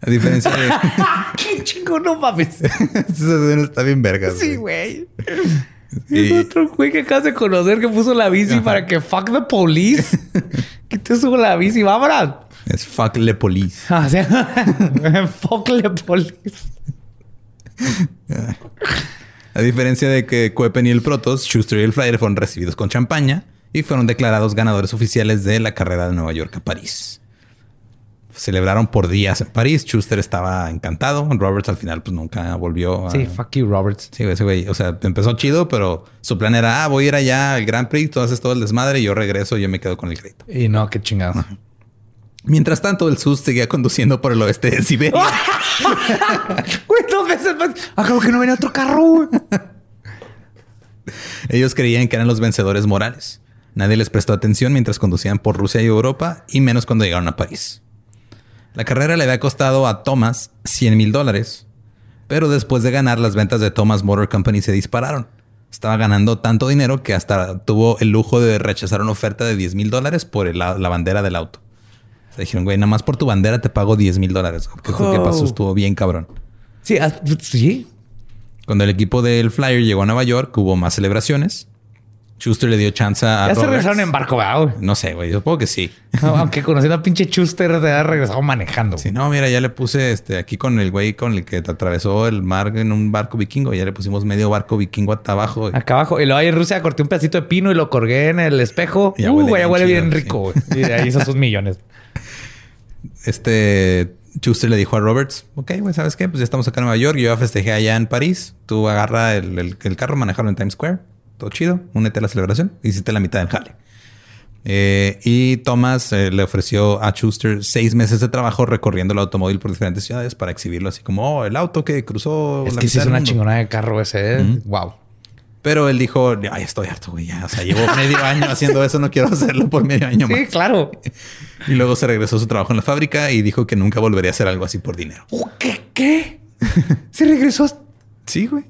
A diferencia de. <laughs> ¡Qué chingón, no mames! <laughs> Esa está bien vergas. Sí, güey. Y- Es otro güey que acabas de conocer que puso la bici para que fuck the police. <laughs> que te subo la bici, vámonos. Es fuck le police. Ah, sea, fuck the police. A diferencia de que Cuepen y el Protos, Schuster y el Flyer fueron recibidos con champaña y fueron declarados ganadores oficiales de la carrera de Nueva York a París. Celebraron por días en París. Schuster estaba encantado. Roberts al final pues nunca volvió a... Sí, fuck you, Roberts. Sí, ese güey. O sea, empezó chido, pero su plan era, ah, voy a ir allá al Grand Prix, tú haces todo el desmadre y yo regreso y yo me quedo con el crédito. Y no, qué chingado. Mientras tanto, el SUS seguía conduciendo por el oeste de Siberia. <laughs> Dos veces más. Acabo que no venía otro carro. <laughs> Ellos creían que eran los vencedores morales. Nadie les prestó atención mientras conducían por Rusia y Europa, y menos cuando llegaron a París. La carrera le había costado a Thomas 100 mil dólares, pero después de ganar, las ventas de Thomas Motor Company se dispararon. Estaba ganando tanto dinero que hasta tuvo el lujo de rechazar una oferta de 10 mil dólares por la bandera del auto. Se dijeron, güey, nada más por tu bandera te pago 10 mil dólares. ¿Qué fue que pasó? Estuvo bien cabrón. Sí, ah, sí. Cuando el equipo del Flyer llegó a Nueva York, hubo más celebraciones. Chuster le dio chance a. Ya se regresaron en barco, güey. No sé, güey. Yo supongo que sí. <laughs> aunque conociendo a pinche Chuster, se ha regresado manejando. Sí, no, mira, ya le puse este aquí con el güey con el que te atravesó el mar en un barco vikingo. Ya le pusimos medio barco vikingo hasta abajo. Acá abajo. Y luego ahí en Rusia corté un pedacito de pino y lo colgué en el espejo. Ya uh, huele, huele bien, rico, güey. Y ahí hizo sus millones. <laughs> Este Schuster le dijo a Roberts, ok, güey, ¿sabes qué? Pues ya estamos acá en Nueva York, yo ya festejé allá en París, tú agarra el, carro, manejarlo en Times Square, todo chido, únete a la celebración, hiciste la mitad del jale. Eh, y Thomas eh, le ofreció a Schuster seis meses de trabajo recorriendo el automóvil por diferentes ciudades para exhibirlo así como, oh, el auto que cruzó. Es que sí es una chingona de carro ese, wow. ¿eh? Pero él dijo, ay, estoy harto, güey. Ya, o sea, llevo medio año <laughs> haciendo eso, no quiero hacerlo por medio año más. Sí, claro. Y luego se regresó a su trabajo en la fábrica y dijo que nunca volvería a hacer algo así por dinero. ¿Qué? ¿Qué? ¿Se regresó? Sí, güey.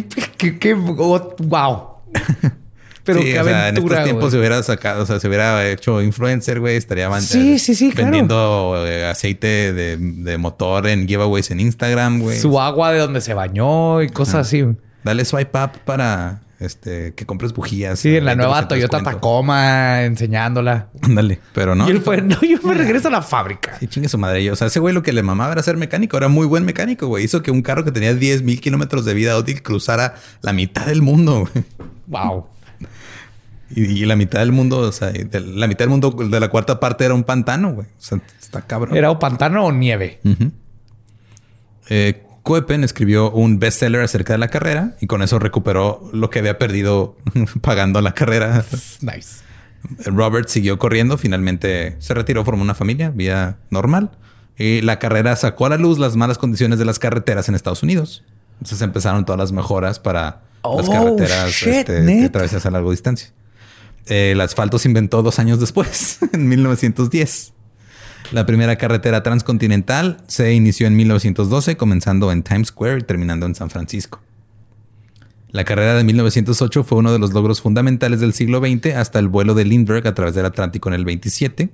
¿Qué? ¿Qué? qué? wow. <laughs> Pero sí, qué o sea, en estos tiempos se hubiera sacado, o sea, se hubiera hecho influencer, güey, estaría sí, sí, sí, vendiendo eh, aceite de, de, motor en giveaways en Instagram, güey. Su agua de donde se bañó y cosas así. Dale swipe up para este, que compres bujías. Sí, en la nueva Toyota Tacoma, enseñándola. Ándale, pero no. Y él fue, no, yo me regreso a la fábrica. Sí, chingue su madre. O sea, ese güey lo que le mamaba era ser mecánico. Era muy buen mecánico, güey. Hizo que un carro que tenía 10 mil kilómetros de vida útil cruzara la mitad del mundo, güey. Wow. Y, la mitad del mundo, o sea, la mitad del mundo de la cuarta parte era un pantano, güey. O sea, está cabrón. ¿Era un pantano o nieve? eh, Coepen escribió un bestseller acerca de la carrera y con eso recuperó lo que había perdido <laughs> pagando la carrera. <laughs> Nice. Robert siguió corriendo, finalmente se retiró, formó una familia, vida normal. Y la carrera sacó a la luz las malas condiciones de las carreteras en Estados Unidos. Entonces empezaron todas las mejoras para las oh, carreteras este, de travesías a larga distancia. el asfalto se inventó dos años después, <laughs> en 1910. La primera carretera transcontinental se inició en 1912, comenzando en Times Square y terminando en San Francisco. La carrera de 1908 fue uno de los logros fundamentales del siglo XX hasta el vuelo de Lindbergh a través del Atlántico en el 27.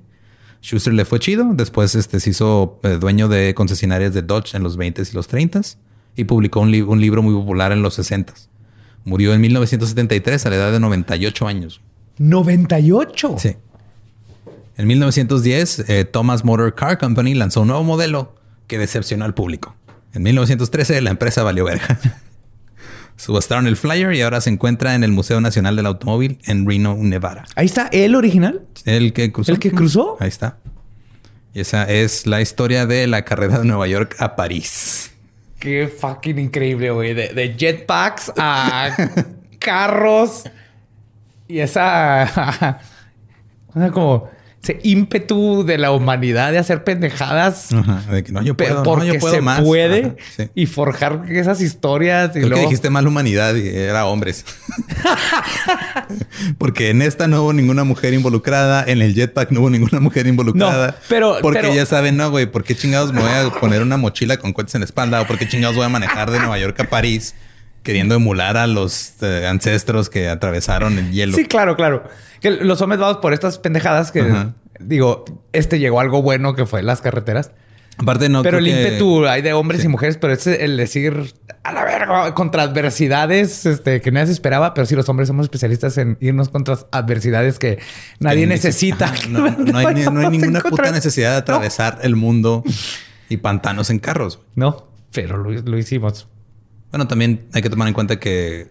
Schuster le fue chido, después este, se hizo eh, dueño de concesionarias de Dodge en los 20s y los 30s y publicó un, un libro muy popular en los 60s. Murió en 1973 a la edad de 98 años. ¿98? Sí. En 1910, eh, Thomas Motor Car Company lanzó un nuevo modelo que decepcionó al público. En 1913, la empresa valió verga. <laughs> Subastaron el flyer y ahora se encuentra en el Museo Nacional del Automóvil en Reno, Nevada. Ahí está el original. El que cruzó. El que cruzó. Ahí está. Y esa es la historia de la carrera de Nueva York a París. Qué fucking increíble, güey. De, de jetpacks a <laughs> carros. Y esa. <laughs> como ese ímpetu de la humanidad de hacer pendejadas. de que no, yo puedo, porque yo puedo se más. puede y forjar esas historias. Y Creo que dijiste mal humanidad y era hombres. <laughs> porque en esta no hubo ninguna mujer involucrada, en el jetpack no hubo ninguna mujer involucrada. pero porque ya saben, no, güey, ¿por qué chingados me voy a poner una mochila con cohetes en la espalda o por qué chingados voy a manejar de Nueva York a París? queriendo emular a los eh, ancestros que atravesaron el hielo. Sí, claro, claro. Que los hombres vamos por estas pendejadas que digo, este llegó algo bueno que fue las carreteras. Aparte no. Pero el ímpetu hay de hombres y mujeres, pero es el decir a la verga contra adversidades este, que nadie se esperaba. Pero sí, los hombres somos especialistas en irnos contra adversidades que nadie necesita. <laughs> No, hay, ninguna puta necesidad de atravesar el mundo y pantanos en carros. No, pero lo, lo hicimos. Bueno, también hay que tomar en cuenta que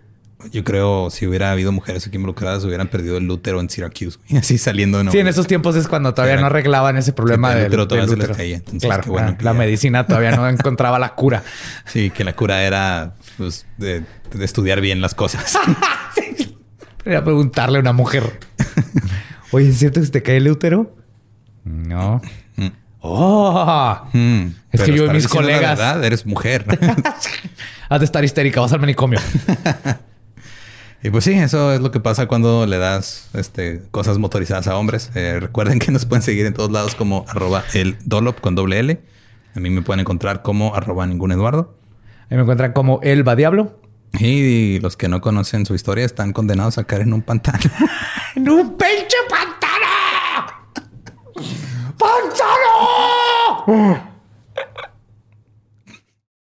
Yo creo si hubiera habido mujeres aquí involucradas, hubieran perdido el útero en Syracuse. Y <laughs> así saliendo. Sí, en esos tiempos es cuando todavía Era- no arreglaban ese problema el del, útero todavía del se les útero. caía. Entonces, claro, bueno la, que la medicina todavía no <laughs> encontraba la cura. Sí, que la cura era pues, de, de estudiar bien las cosas. <laughs> Era preguntarle a una mujer. Oye, ¿es cierto que se te cae el útero? No. Mm. ¡Oh! Mm, Es que yo y mis la colegas- verdad, eres mujer. Has de estar histérica, vas al manicomio. Y pues sí, eso es lo que pasa cuando le das este, cosas motorizadas a hombres. Eh, recuerden que nos pueden seguir en todos lados como arroba el dolop con doble L. A mí me pueden encontrar como arroba ningún Eduardo. Ahí me encuentran como Elba Diablo. Y los que no conocen su historia están condenados a caer en un pantano. <laughs> ¡En un pinche pantano! <laughs> ¡Pantano! <laughs>